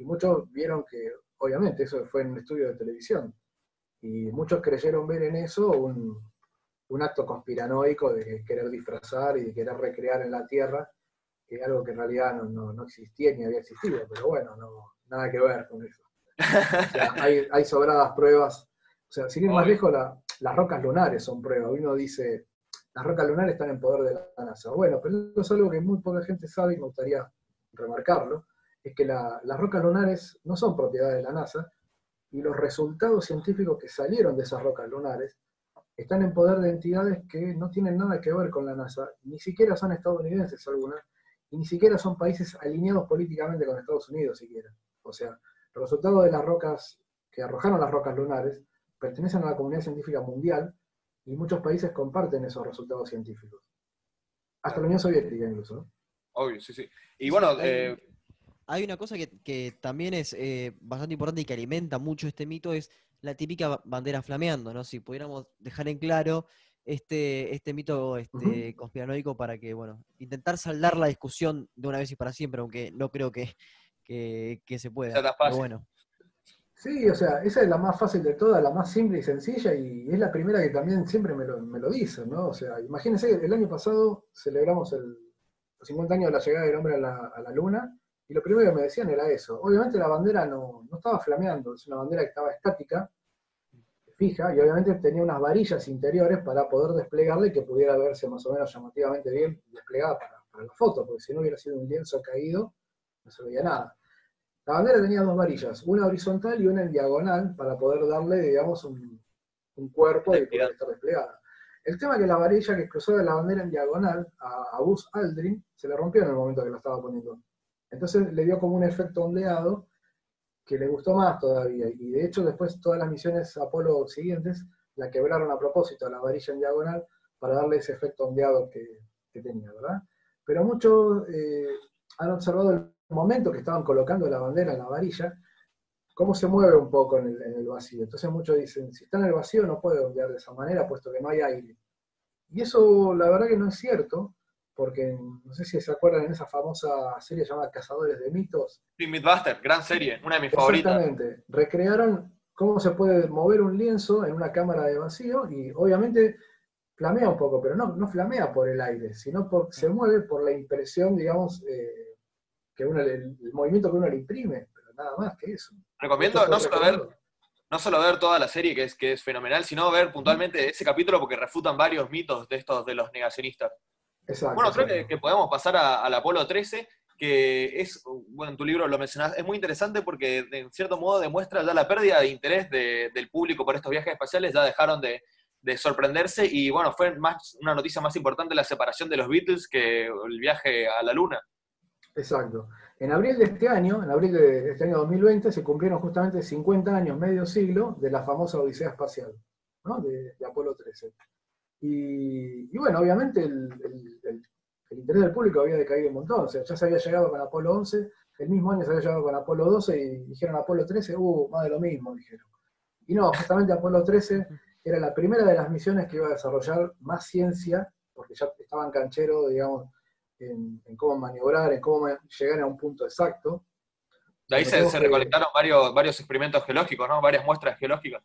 Speaker 2: Y muchos vieron que, obviamente, eso fue en un estudio de televisión, y muchos creyeron ver en eso un, acto conspiranoico de querer disfrazar y de querer recrear en la Tierra que algo que en realidad no, existía ni había existido, pero bueno, no, nada que ver con eso. hay, sobradas pruebas, o sea, sin ir más lejos, las rocas lunares son pruebas. Uno dice, las rocas lunares están en poder de la NASA. Bueno, pero eso es algo que muy poca gente sabe y me gustaría remarcarlo es que las rocas lunares no son propiedad de la NASA y los resultados científicos que salieron de esas rocas lunares están en poder de entidades que no tienen nada que ver con la NASA, ni siquiera son estadounidenses algunas, y ni siquiera son países alineados políticamente con Estados Unidos siquiera. O sea, los resultados de las rocas que arrojaron las rocas lunares pertenecen a la comunidad científica mundial y muchos países comparten esos resultados científicos. Hasta la Unión Soviética incluso.
Speaker 1: Obvio, sí, sí. Y bueno, eh,
Speaker 3: hay una cosa que, también es eh, bastante importante y que alimenta mucho este mito, es la típica bandera flameando, ¿no? Si pudiéramos dejar en claro, este, este mito este, conspiranoico para que, bueno, intentar saldar la discusión de una vez y para siempre, aunque no creo que, que, se pueda. Pero bueno.
Speaker 2: Sí, o sea, esa es la más fácil de todas, la más simple y sencilla, y es la primera que también siempre me lo, me lo dicen, ¿no? O sea, imagínense, el año pasado celebramos el, los 50 años de la llegada del hombre a la, luna, y lo primero que me decían era eso. Obviamente la bandera no, no estaba flameando, es una bandera que estaba estática, fija, y obviamente tenía unas varillas interiores para poder desplegarla y que pudiera verse más o menos llamativamente bien desplegada para, para la foto, porque si no hubiera sido un lienzo caído, no se veía nada. La bandera tenía dos varillas, una horizontal y una en diagonal, para poder darle, digamos, un, cuerpo y poder estar desplegada. El tema es que la varilla que cruzó de la bandera en diagonal a, a Buzz Aldrin se le rompió en el momento que la estaba poniendo. Entonces le dio como un efecto ondeado que le gustó más todavía. Y de hecho después todas las misiones Apolo siguientes la quebraron a propósito la varilla en diagonal para darle ese efecto ondeado que, tenía, ¿verdad? Pero muchos eh, han observado el momento que estaban colocando la bandera en la varilla, cómo se mueve un poco en el, vacío. Entonces muchos dicen, si está en el vacío no puede ondear de esa manera, puesto que no hay aire. Y eso la verdad que no es cierto, porque no sé si se acuerdan en esa famosa serie llamada Cazadores de Mitos.
Speaker 1: Sí, Mythbuster, gran serie, una de mis favoritas.
Speaker 2: Exactamente, recrearon cómo se puede mover un lienzo en una cámara de vacío y obviamente flamea un poco, pero no, no flamea por el aire, sino porque se mueve por la impresión, digamos, eh, el, movimiento que uno le imprime, pero nada más que eso.
Speaker 1: Recomiendo no solo, ver, no solo ver toda la serie, que es, que es fenomenal, sino ver puntualmente ese capítulo porque refutan varios mitos de estos de los negacionistas. Bueno, creo que, podemos pasar al Apolo 13, que es, bueno, en tu libro lo mencionás, es muy interesante porque en cierto modo demuestra ya la pérdida de interés del público por estos viajes espaciales, ya dejaron de, de sorprenderse y bueno, fue más una noticia más importante la separación de los Beatles que el viaje a la Luna.
Speaker 2: Exacto. En abril de este año, en abril de este año 2020, se cumplieron justamente 50 años, medio siglo, de la famosa Odisea Espacial, ¿no? de, Apolo 13. Y, bueno, obviamente el, interés del público había decaído un montón. O sea, ya se había llegado con Apolo 11, el mismo año se había llegado con Apolo 12 y dijeron Apolo 13, uh, más de lo mismo, dijeron. Y no, justamente Apolo 13 era la primera de las misiones que iba a desarrollar más ciencia, porque ya estaban canchero, digamos, en, cómo maniobrar, en cómo llegar a un punto exacto.
Speaker 1: De ahí se, recolectaron varios, varios experimentos geológicos, ¿no? Varias muestras geológicas.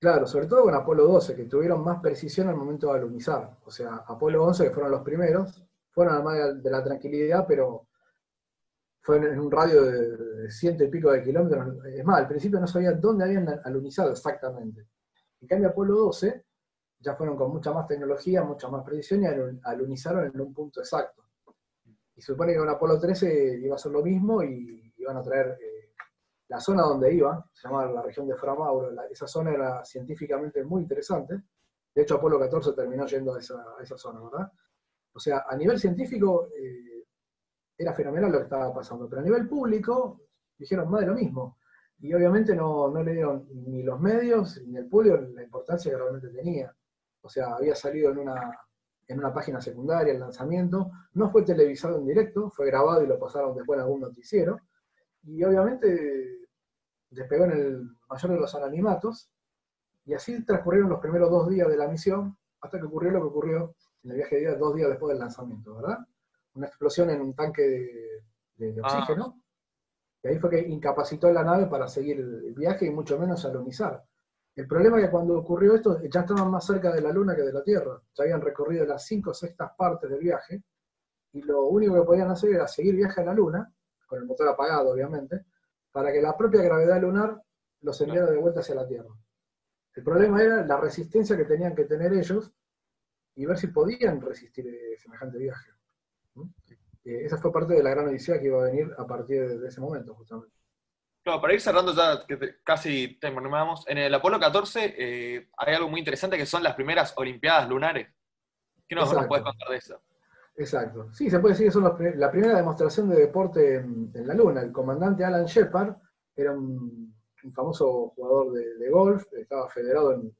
Speaker 2: Claro, sobre todo con Apolo 12, que tuvieron más precisión al momento de alunizar. O sea, Apolo 11, que fueron los primeros, fueron además de la tranquilidad, pero fue en un radio de ciento y pico de kilómetros. Es más, al principio no sabían dónde habían alunizado exactamente. En cambio, Apolo 12 ya fueron con mucha más tecnología, mucha más precisión y alunizaron en un punto exacto. Y supone que con Apolo 13 iba a ser lo mismo y iban a traer eh, la zona donde iba, se llamaba la región de Framauro, esa zona era científicamente muy interesante. De hecho, Apolo 14 terminó yendo a esa, zona, ¿verdad? O sea, a nivel científico eh, era fenomenal lo que estaba pasando, pero a nivel público dijeron más de lo mismo. Y obviamente no, no le dieron ni los medios ni el público la importancia que realmente tenía. O sea, había salido en una, en una página secundaria el lanzamiento, no fue televisado en directo, fue grabado y lo pasaron después en algún noticiero, y obviamente despegó en el mayor de los anonimatos, y así transcurrieron los primeros dos días de la misión, hasta que ocurrió lo que ocurrió en el viaje de día, dos días después del lanzamiento, ¿verdad? Una explosión en un tanque de, ah. oxígeno, y ahí fue que incapacitó la nave para seguir el viaje y mucho menos alunizar. El problema es que cuando ocurrió esto, ya estaban más cerca de la Luna que de la Tierra. Ya habían recorrido las cinco sextas partes del viaje, y lo único que podían hacer era seguir viaje a la Luna, con el motor apagado, obviamente, para que la propia gravedad lunar los enviara de vuelta hacia la Tierra. El problema era la resistencia que tenían que tener ellos y ver si podían resistir eh, semejante viaje. Eh, esa fue parte de la gran odisea que iba a venir a partir de ese momento, justamente
Speaker 1: para ir cerrando ya, que casi terminamos, en el Apolo 14 eh, hay algo muy interesante que son las primeras Olimpiadas lunares. ¿Qué nos, puedes contar de eso?
Speaker 2: Exacto. Sí, se puede decir que son la primera demostración de deporte en, la Luna. El comandante Alan Shepard era un, famoso jugador de, golf, estaba federado en,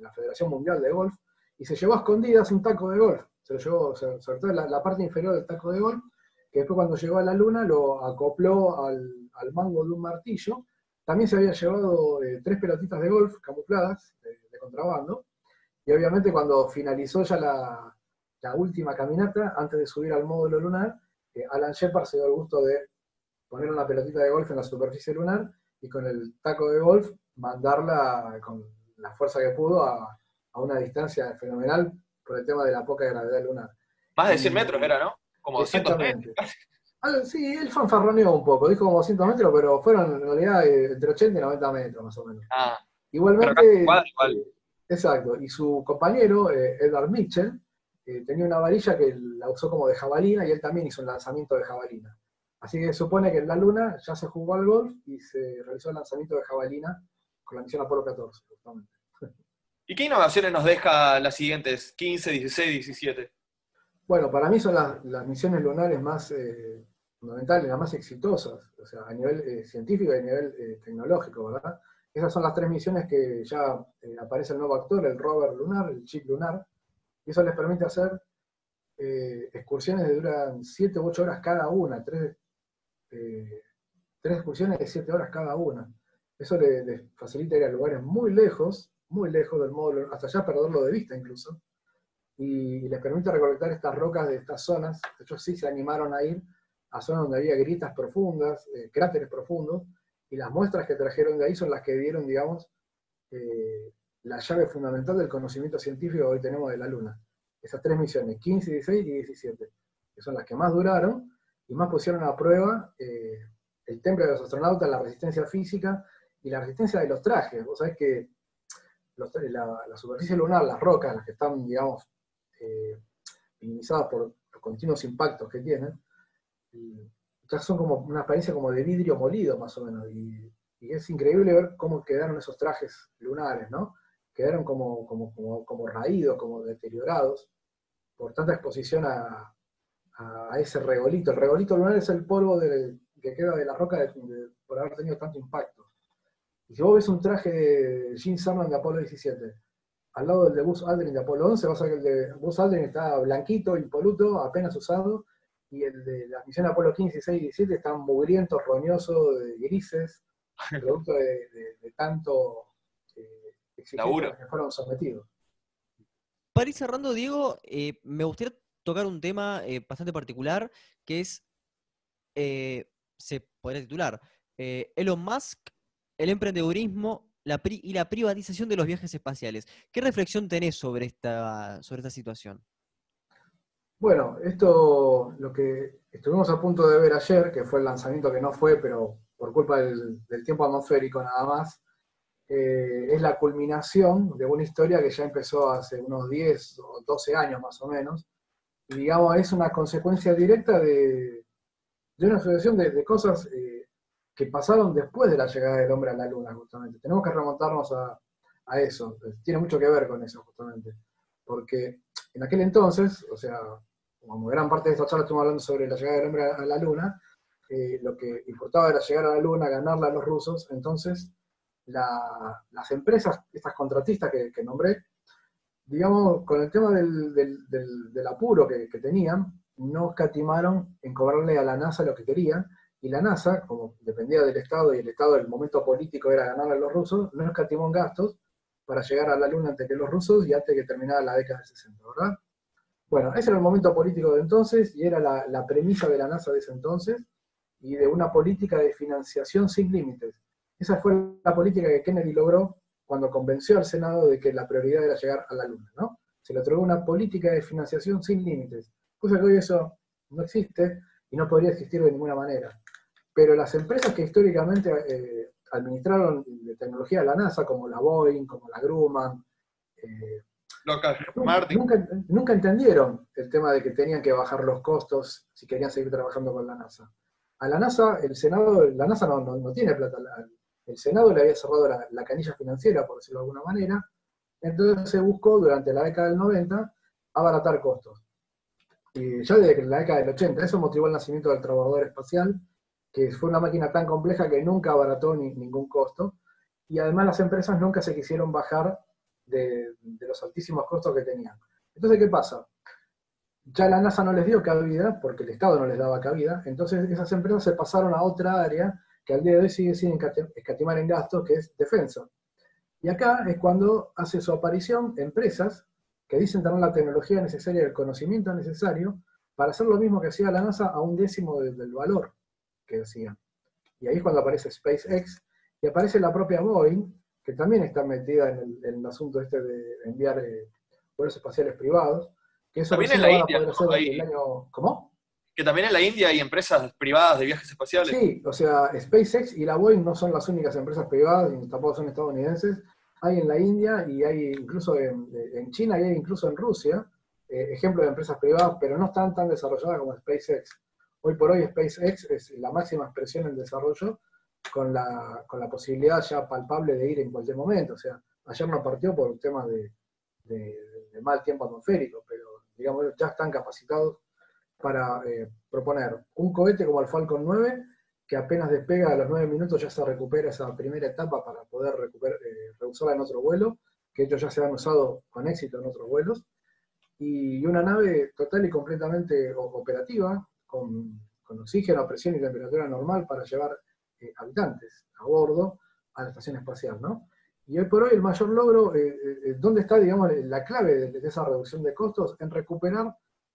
Speaker 2: la Federación Mundial de Golf, y se llevó a escondidas un taco de golf. Se lo llevó, sobre todo la, la parte inferior del taco de golf, que después cuando llegó a la Luna lo acopló al mango de un martillo. También se había llevado eh, tres pelotitas de golf camufladas de, contrabando. Y obviamente cuando finalizó ya la, última caminata, antes de subir al módulo lunar, eh, Alan Shepard se dio el gusto de poner una pelotita de golf en la superficie lunar y con el taco de golf mandarla con la fuerza que pudo a, una distancia fenomenal por el tema de la poca gravedad lunar.
Speaker 1: Más de 100 metros era, ¿no? Como 200 metros.
Speaker 2: sí, él fanfarroneó un poco, dijo como 200 metros, pero fueron en realidad eh, entre 80 y 90 metros más o menos. Ah, Igualmente, exacto, y su compañero, eh, Edward Mitchell, eh, tenía una varilla que la usó como de jabalina y él también hizo un lanzamiento de jabalina. Así que supone que en la Luna ya se jugó al golf y se realizó el lanzamiento de jabalina con la misión Apolo 14, justamente.
Speaker 1: ¿Y qué innovaciones nos deja las siguientes 15, 16, 17?
Speaker 2: Bueno, para mí son las, misiones lunares más eh, fundamentales, las más exitosas, o sea, a nivel eh, científico y a nivel eh, tecnológico, ¿verdad? Esas son las tres misiones que ya aparece el nuevo actor, el rover lunar, el chip lunar, y eso les permite hacer excursiones que duran 7 u 8 horas cada una, tres, tres excursiones de 7 horas cada una. Eso les facilita ir a lugares muy lejos, muy lejos del módulo, hasta ya perderlo de vista incluso, y les permite recolectar estas rocas de estas zonas. De hecho, sí se animaron a ir a zonas donde había gritas profundas, eh, cráteres profundos, y las muestras que trajeron de ahí son las que dieron, digamos, eh, la llave fundamental del conocimiento científico que hoy tenemos de la Luna. Esas tres misiones, 15, 16 y 17, que son las que más duraron y más pusieron a prueba eh, el temple de los astronautas, la resistencia física y la resistencia de los trajes. Vos sabés que la, superficie lunar, las rocas, las que están, digamos, eh, minimizadas por los continuos impactos que tienen, ya son como una apariencia como de vidrio molido, más o menos. Y, es increíble ver cómo quedaron esos trajes lunares, ¿no? Quedaron como, como, como, como raídos, como deteriorados, por tanta exposición a, a, ese regolito. El regolito lunar es el polvo que queda de la roca por haber tenido tanto impacto. Y si vos ves un traje de Gene Cernan de Apolo 17, al lado del de Buzz Aldrin de Apolo 11, vas a ver que el de Buzz Aldrin está blanquito, impoluto, apenas usado, y el de la misión Apolo 15, 16 y 17 están mugrientos, roñosos, grises, producto de, tanto eh, que fueron sometidos.
Speaker 3: Para ir cerrando, Diego, eh, me gustaría tocar un tema eh, bastante particular, que es, eh, se podría titular, Elon Musk el emprendedurismo y la privatización de los viajes espaciales. ¿Qué reflexión tenés sobre esta, sobre esta situación?
Speaker 2: Bueno, esto lo que estuvimos a punto de ver ayer, que fue el lanzamiento que no fue, pero por culpa del, tiempo atmosférico nada más, eh, es la culminación de una historia que ya empezó hace unos 10 o 12 años más o menos, y digamos es una consecuencia directa de, una sucesión de, cosas eh, que pasaron después de la llegada del hombre a la luna, justamente. Tenemos que remontarnos a, eso, tiene mucho que ver con eso, justamente. Porque en aquel entonces, o sea, como gran parte de esta charla estamos hablando sobre la llegada del hombre a, la luna, eh, lo que importaba era llegar a la luna, ganarla a los rusos, entonces las empresas, estas contratistas que, nombré, digamos, con el tema del, apuro que, que, tenían, no escatimaron en cobrarle a la NASA lo que querían, y la NASA, como dependía del Estado y el Estado del momento político era ganar a los rusos, no escatimó en gastos para llegar a la Luna antes que los rusos y antes que terminara la década de 60, ¿verdad? Bueno, ese era el momento político de entonces y era la, premisa de la NASA de ese entonces y de una política de financiación sin límites. Esa fue la política que Kennedy logró cuando convenció al Senado de que la prioridad era llegar a la Luna, ¿no? Se le otorgó una política de financiación sin límites, cosa que hoy eso no existe y no podría existir de ninguna manera pero las empresas que históricamente eh, administraron de tecnología de la NASA, como la Boeing, como la Grumman, eh, nunca, entendieron el tema de que tenían que bajar los costos si querían seguir trabajando con la NASA. A la NASA, el Senado, la NASA no, tiene plata, el Senado le había cerrado la, canilla financiera, por decirlo de alguna manera, entonces se buscó durante la década del 90 abaratar costos. Y ya desde la década del 80, eso motivó el nacimiento del trabajador espacial, que fue una máquina tan compleja que nunca abarató ni, ningún costo, y además las empresas nunca se quisieron bajar de, los altísimos costos que tenían. Entonces, ¿qué pasa? Ya la NASA no les dio cabida, porque el Estado no les daba cabida, entonces esas empresas se pasaron a otra área que al día de hoy sigue sin escatimar en gastos, que es defensa. Y acá es cuando hace su aparición empresas que dicen tener la tecnología necesaria y el conocimiento necesario para hacer lo mismo que hacía la NASA a un décimo del valor que hacían. Y ahí es cuando aparece SpaceX y aparece la propia Boeing, que también está metida en el, asunto este de enviar eh, vuelos espaciales privados. Que eso
Speaker 1: también en la India. el año... ¿Cómo? Que también en la India hay empresas privadas de viajes espaciales.
Speaker 2: Sí, o sea, SpaceX y la Boeing no son las únicas empresas privadas, tampoco son estadounidenses. Hay en la India y hay incluso en, China y hay incluso en Rusia eh, ejemplos de empresas privadas, pero no están tan desarrolladas como SpaceX. Hoy por hoy SpaceX es la máxima expresión en desarrollo con la, con la posibilidad ya palpable de ir en cualquier momento. O sea, ayer no partió por un tema de, de mal tiempo atmosférico, pero digamos, ya están capacitados para eh, proponer un cohete como el Falcon 9, que apenas despega a los 9 minutos ya se recupera esa primera etapa para poder recuperar, eh, reusarla en otro vuelo, que ellos ya se han usado con éxito en otros vuelos, y una nave total y completamente operativa, con, oxígeno, presión y temperatura normal para llevar eh, habitantes a bordo a la estación espacial, ¿no? Y hoy por hoy el mayor logro, ¿dónde está, digamos, la clave de, esa reducción de costos? En recuperar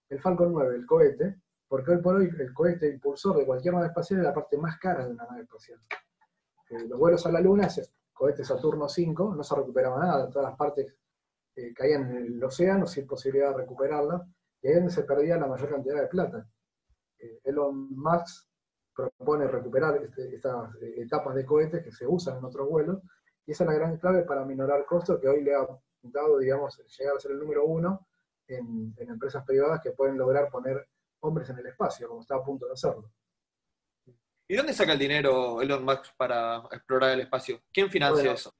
Speaker 2: el Falcon 9, el cohete, porque hoy por hoy el cohete impulsor de cualquier nave espacial es la parte más cara de una nave espacial. Eh, los vuelos a la Luna, ese cohete Saturno 5, no se recuperaba nada, todas las partes eh, caían en el océano sin posibilidad de recuperarla, y ahí es donde se perdía la mayor cantidad de plata. Eh, Elon Musk propone recuperar este, estas etapas de cohetes que se usan en otros vuelos, y esa es la gran clave para minorar costos que hoy le ha dado, digamos, llegar a ser el número uno en, empresas privadas que pueden lograr poner hombres en el espacio, como está a punto de hacerlo.
Speaker 1: ¿Y dónde saca el dinero Elon Musk para explorar el espacio? ¿Quién financia eso?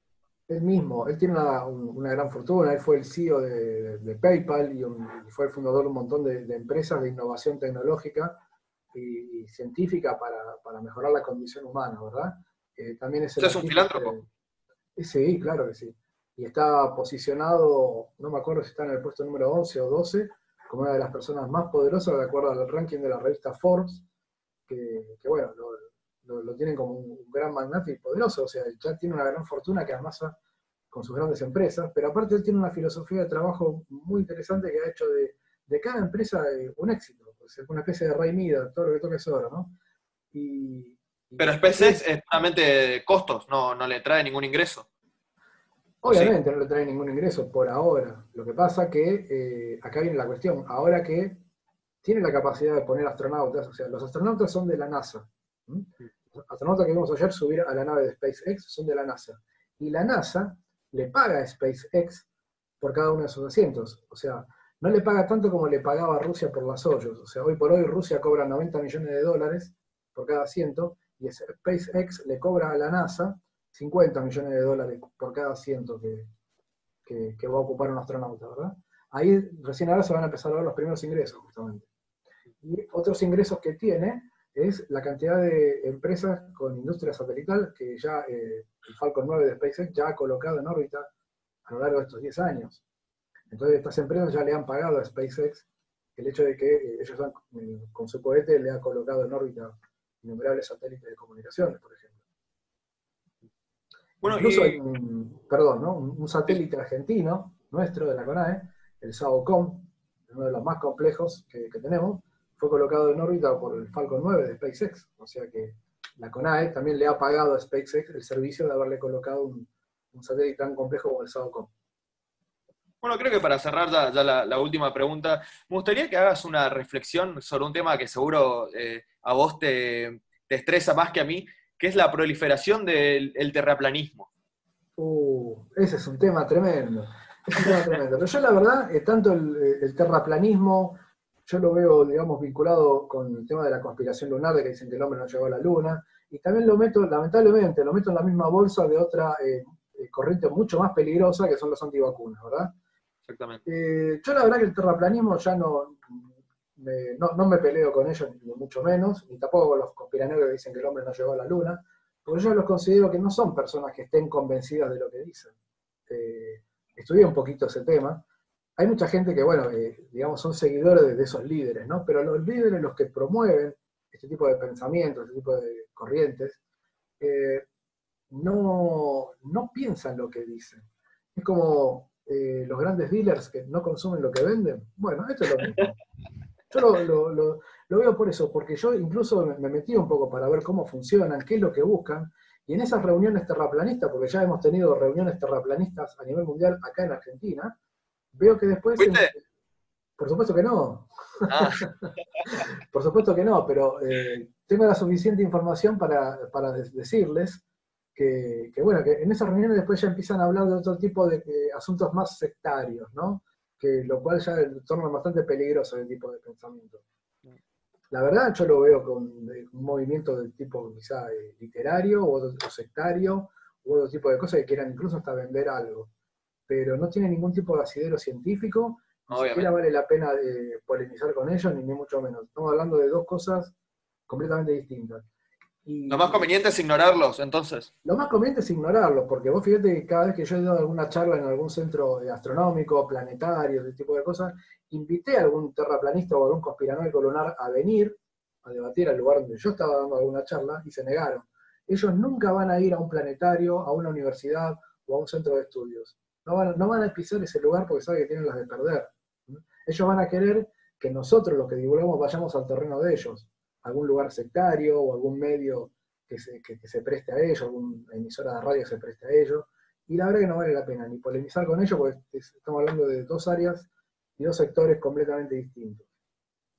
Speaker 2: Él mismo, él tiene una, gran fortuna, él fue el CEO de, PayPal y, fue el fundador de un montón de, empresas de innovación tecnológica y, científica para, mejorar la condición humana, ¿verdad?
Speaker 1: Eh, también es, es un filántropo?
Speaker 2: sí, claro que sí y está posicionado, no me acuerdo si está en el puesto número 11 o 12, como una de las personas más poderosas de acuerdo al ranking de la revista Forbes, que, bueno, lo, tienen como un gran magnate y poderoso, o sea, ya tiene una gran fortuna que amasa con sus grandes empresas, pero aparte él tiene una filosofía de trabajo muy interesante que ha hecho de, cada empresa eh, un éxito, pues es una especie de rey mida, todo lo que toque es oro, ¿no?
Speaker 1: Y, pero SpaceX es solamente costos, no, no le trae ningún ingreso.
Speaker 2: Obviamente no le trae ningún ingreso por ahora. Lo que pasa que, eh, acá viene la cuestión, ahora que tiene la capacidad de poner astronautas, o sea, los astronautas son de la NASA. Los astronautas que vimos ayer subir a la nave de SpaceX son de la NASA. Y la NASA le paga a SpaceX por cada uno de sus asientos. O sea, no le paga tanto como le pagaba a Rusia por las hoyos. O sea, hoy por hoy Rusia cobra 90 millones de dólares por cada asiento y SpaceX le cobra a la NASA 50 millones de dólares por cada asiento que, va a ocupar un astronauta, ¿verdad? Ahí recién ahora se van a empezar a ver los primeros ingresos, justamente. Y otros ingresos que tiene es la cantidad de empresas con industria satelital que ya eh, el Falcon 9 de SpaceX ya ha colocado en órbita a lo largo de estos 10 años. Entonces estas empresas ya le han pagado a SpaceX el hecho de que eh, ellos eh, con su cohete le han colocado en órbita innumerables satélites de comunicaciones, por ejemplo. Incluso hay un, perdón, un, satélite argentino nuestro de la CONAE, el SAOCOM, uno de los más complejos que, tenemos, fue colocado en órbita por el Falcon 9 de SpaceX. O sea que la CONAE también le ha pagado a SpaceX el servicio de haberle colocado un, satélite tan complejo como el SAOCOM.
Speaker 1: Bueno, creo que para cerrar ya, la, última pregunta, me gustaría que hagas una reflexión sobre un tema que seguro eh, a vos te, te estresa más que a mí, que es la proliferación del terraplanismo.
Speaker 2: Uh, ese es un tema tremendo. Es un tema tremendo. Pero yo la verdad, eh, tanto el, terraplanismo, yo lo veo, digamos, vinculado con el tema de la conspiración lunar, de que dicen que el hombre no llegó a la luna, y también lo meto, lamentablemente, lo meto en la misma bolsa de otra eh, eh, corriente mucho más peligrosa, que son los antivacunas, ¿verdad? Exactamente. yo la verdad que el terraplanismo ya no, no, me peleo con ellos, ni mucho menos, ni tampoco con los conspiranoicos que dicen que el hombre no llegó a la luna, porque yo los considero que no son personas que estén convencidas de lo que dicen. Eh, estudié un poquito ese tema. Hay mucha gente que, bueno, eh, digamos, son seguidores de, esos líderes, ¿no? Pero los líderes, los que promueven este tipo de pensamientos, este tipo de corrientes, eh, no, no piensan lo que dicen. Es como los grandes dealers que no consumen lo que venden. Bueno, esto es lo mismo. Yo lo, lo, veo por eso, porque yo incluso me metí un poco para ver cómo funcionan, qué es lo que buscan, y en esas reuniones terraplanistas, porque ya hemos tenido reuniones terraplanistas a nivel mundial acá en Argentina, veo que después... Por supuesto que no. Ah. por supuesto que no, pero eh, tengo la suficiente información para, decirles que, bueno, que en esas reuniones después ya empiezan a hablar de otro tipo de asuntos más sectarios, ¿no? Que lo cual ya torna bastante peligroso el tipo de pensamiento. La verdad, yo lo veo con un movimiento de tipo quizá eh, literario o, o, sectario, u otro tipo de cosas que quieran incluso hasta vender algo. Pero no tiene ningún tipo de asidero científico ni siquiera vale la pena de polemizar con ellos, ni, mucho menos. Estamos hablando de dos cosas completamente distintas.
Speaker 1: Lo más conveniente es ignorarlos, entonces.
Speaker 2: Lo más conveniente es ignorarlos, porque vos fíjate que cada vez que yo he dado alguna charla en algún centro astronómico, planetario, ese tipo de cosas, invité a algún terraplanista o algún conspiranoico lunar a venir a debatir al lugar donde yo estaba dando alguna charla y se negaron. Ellos nunca van a ir a un planetario, a una universidad o a un centro de estudios. No van, no van a pisar ese lugar porque saben que tienen las de perder. Ellos van a querer que nosotros, los que divulgamos, vayamos al terreno de ellos, algún lugar sectario o algún medio que se, se preste a ellos, alguna emisora de radio que se preste a ellos. Y la verdad que no vale la pena ni polemizar con ellos porque estamos hablando de dos áreas y dos sectores completamente distintos.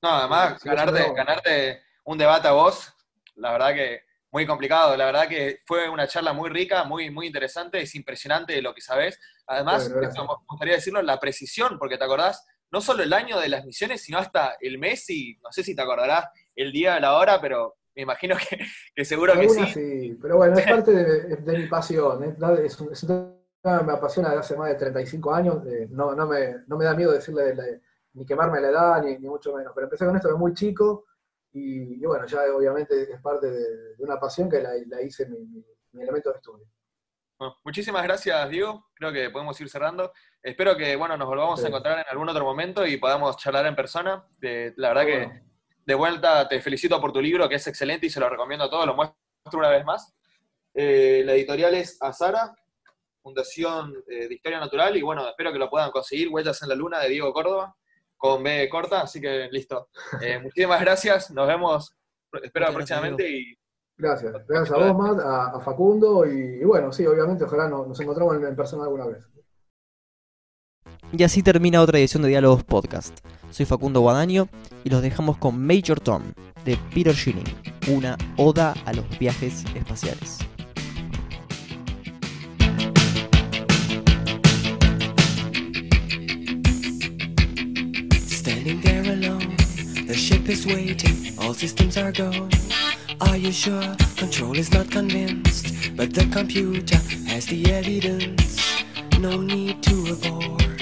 Speaker 1: No, además, ganarte, ganarte un debate a vos, la verdad que muy complicado. La verdad que fue una charla muy rica, muy, muy interesante, es impresionante lo que sabés. Además, me gustaría decirlo, la precisión, porque te acordás no solo el año de las misiones, sino hasta el mes y no sé si te acordarás el día, la hora, pero me imagino que, seguro que sí.
Speaker 2: sí. Pero bueno, es parte de, mi pasión. ¿eh? Es, es, me apasiona desde hace más de 35 años. no, no, me, no, me, da miedo decirle ni quemarme la edad, ni, ni, mucho menos. Pero empecé con esto de muy chico y, bueno, ya obviamente es parte de, una pasión que la, hice mi, mi elemento de estudio
Speaker 1: muchísimas gracias, Diego. Creo que podemos ir cerrando. Espero que bueno, nos volvamos a encontrar en algún otro momento y podamos charlar en persona. la verdad que de vuelta te felicito por tu libro, que es excelente y se lo recomiendo a todos. Lo muestro una vez más. Eh, la editorial es Azara, Fundación eh, de Historia Natural, y bueno, espero que lo puedan conseguir. Huellas en la Luna de Diego Córdoba, con B corta, así que listo. Eh, muchísimas gracias, nos vemos, espero próximamente y
Speaker 2: Gracias. Gracias a vos, Matt, a, Facundo y, bueno, sí, obviamente, ojalá nos, encontramos en, persona alguna vez.
Speaker 4: Y así termina otra edición de Diálogos Podcast. Soy Facundo Guadaño y los dejamos con Major Tom de Peter Schilling, una oda a los viajes espaciales. Standing there alone, the ship is waiting, all systems are go. Are you sure? Control is not convinced, but the computer has the evidence. No need to abort.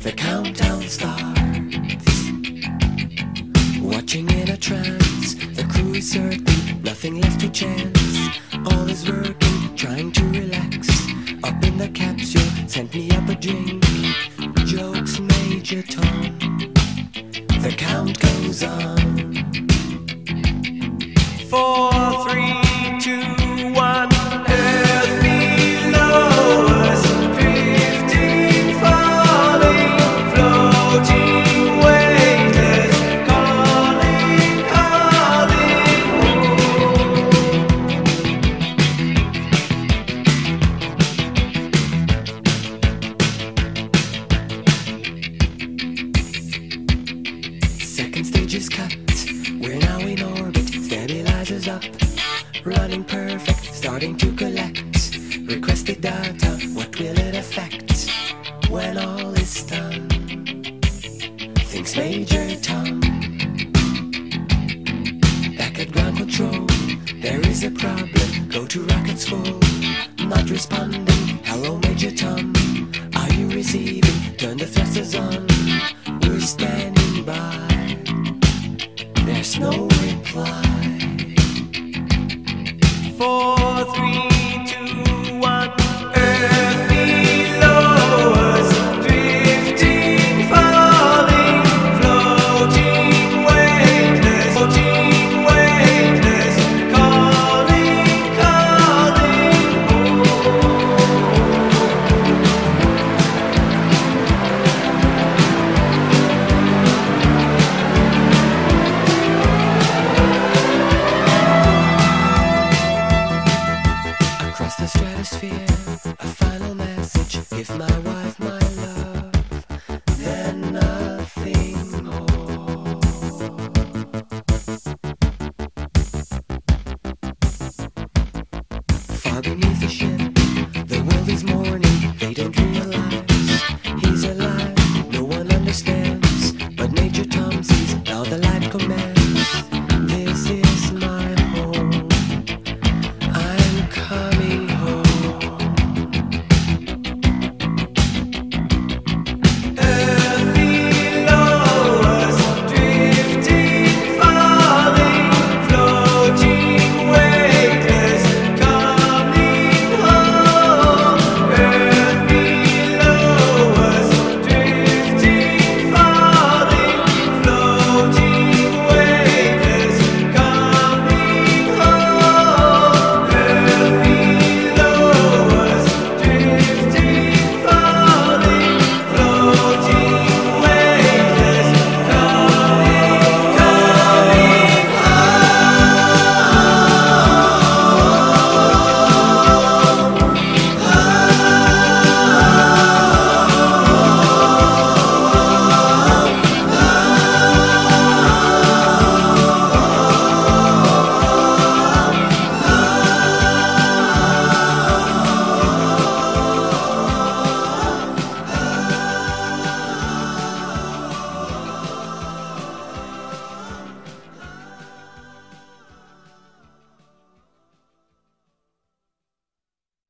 Speaker 4: The countdown starts. Watching in a trance, the crew is certain, nothing left to chance. All is working, trying to relax. Up in the capsule, sent me up a drink. Jokes, Major Tom. The count goes on four, three, two, one. starting to collect requested data. What will it affect when all is done? Things Major Tom. Back at ground control, there is a problem. Go to rockets full, not responding. Hello, Major Tom. Are you receiving? Turn the thrusters on. We're standing by. There's no reply four, three.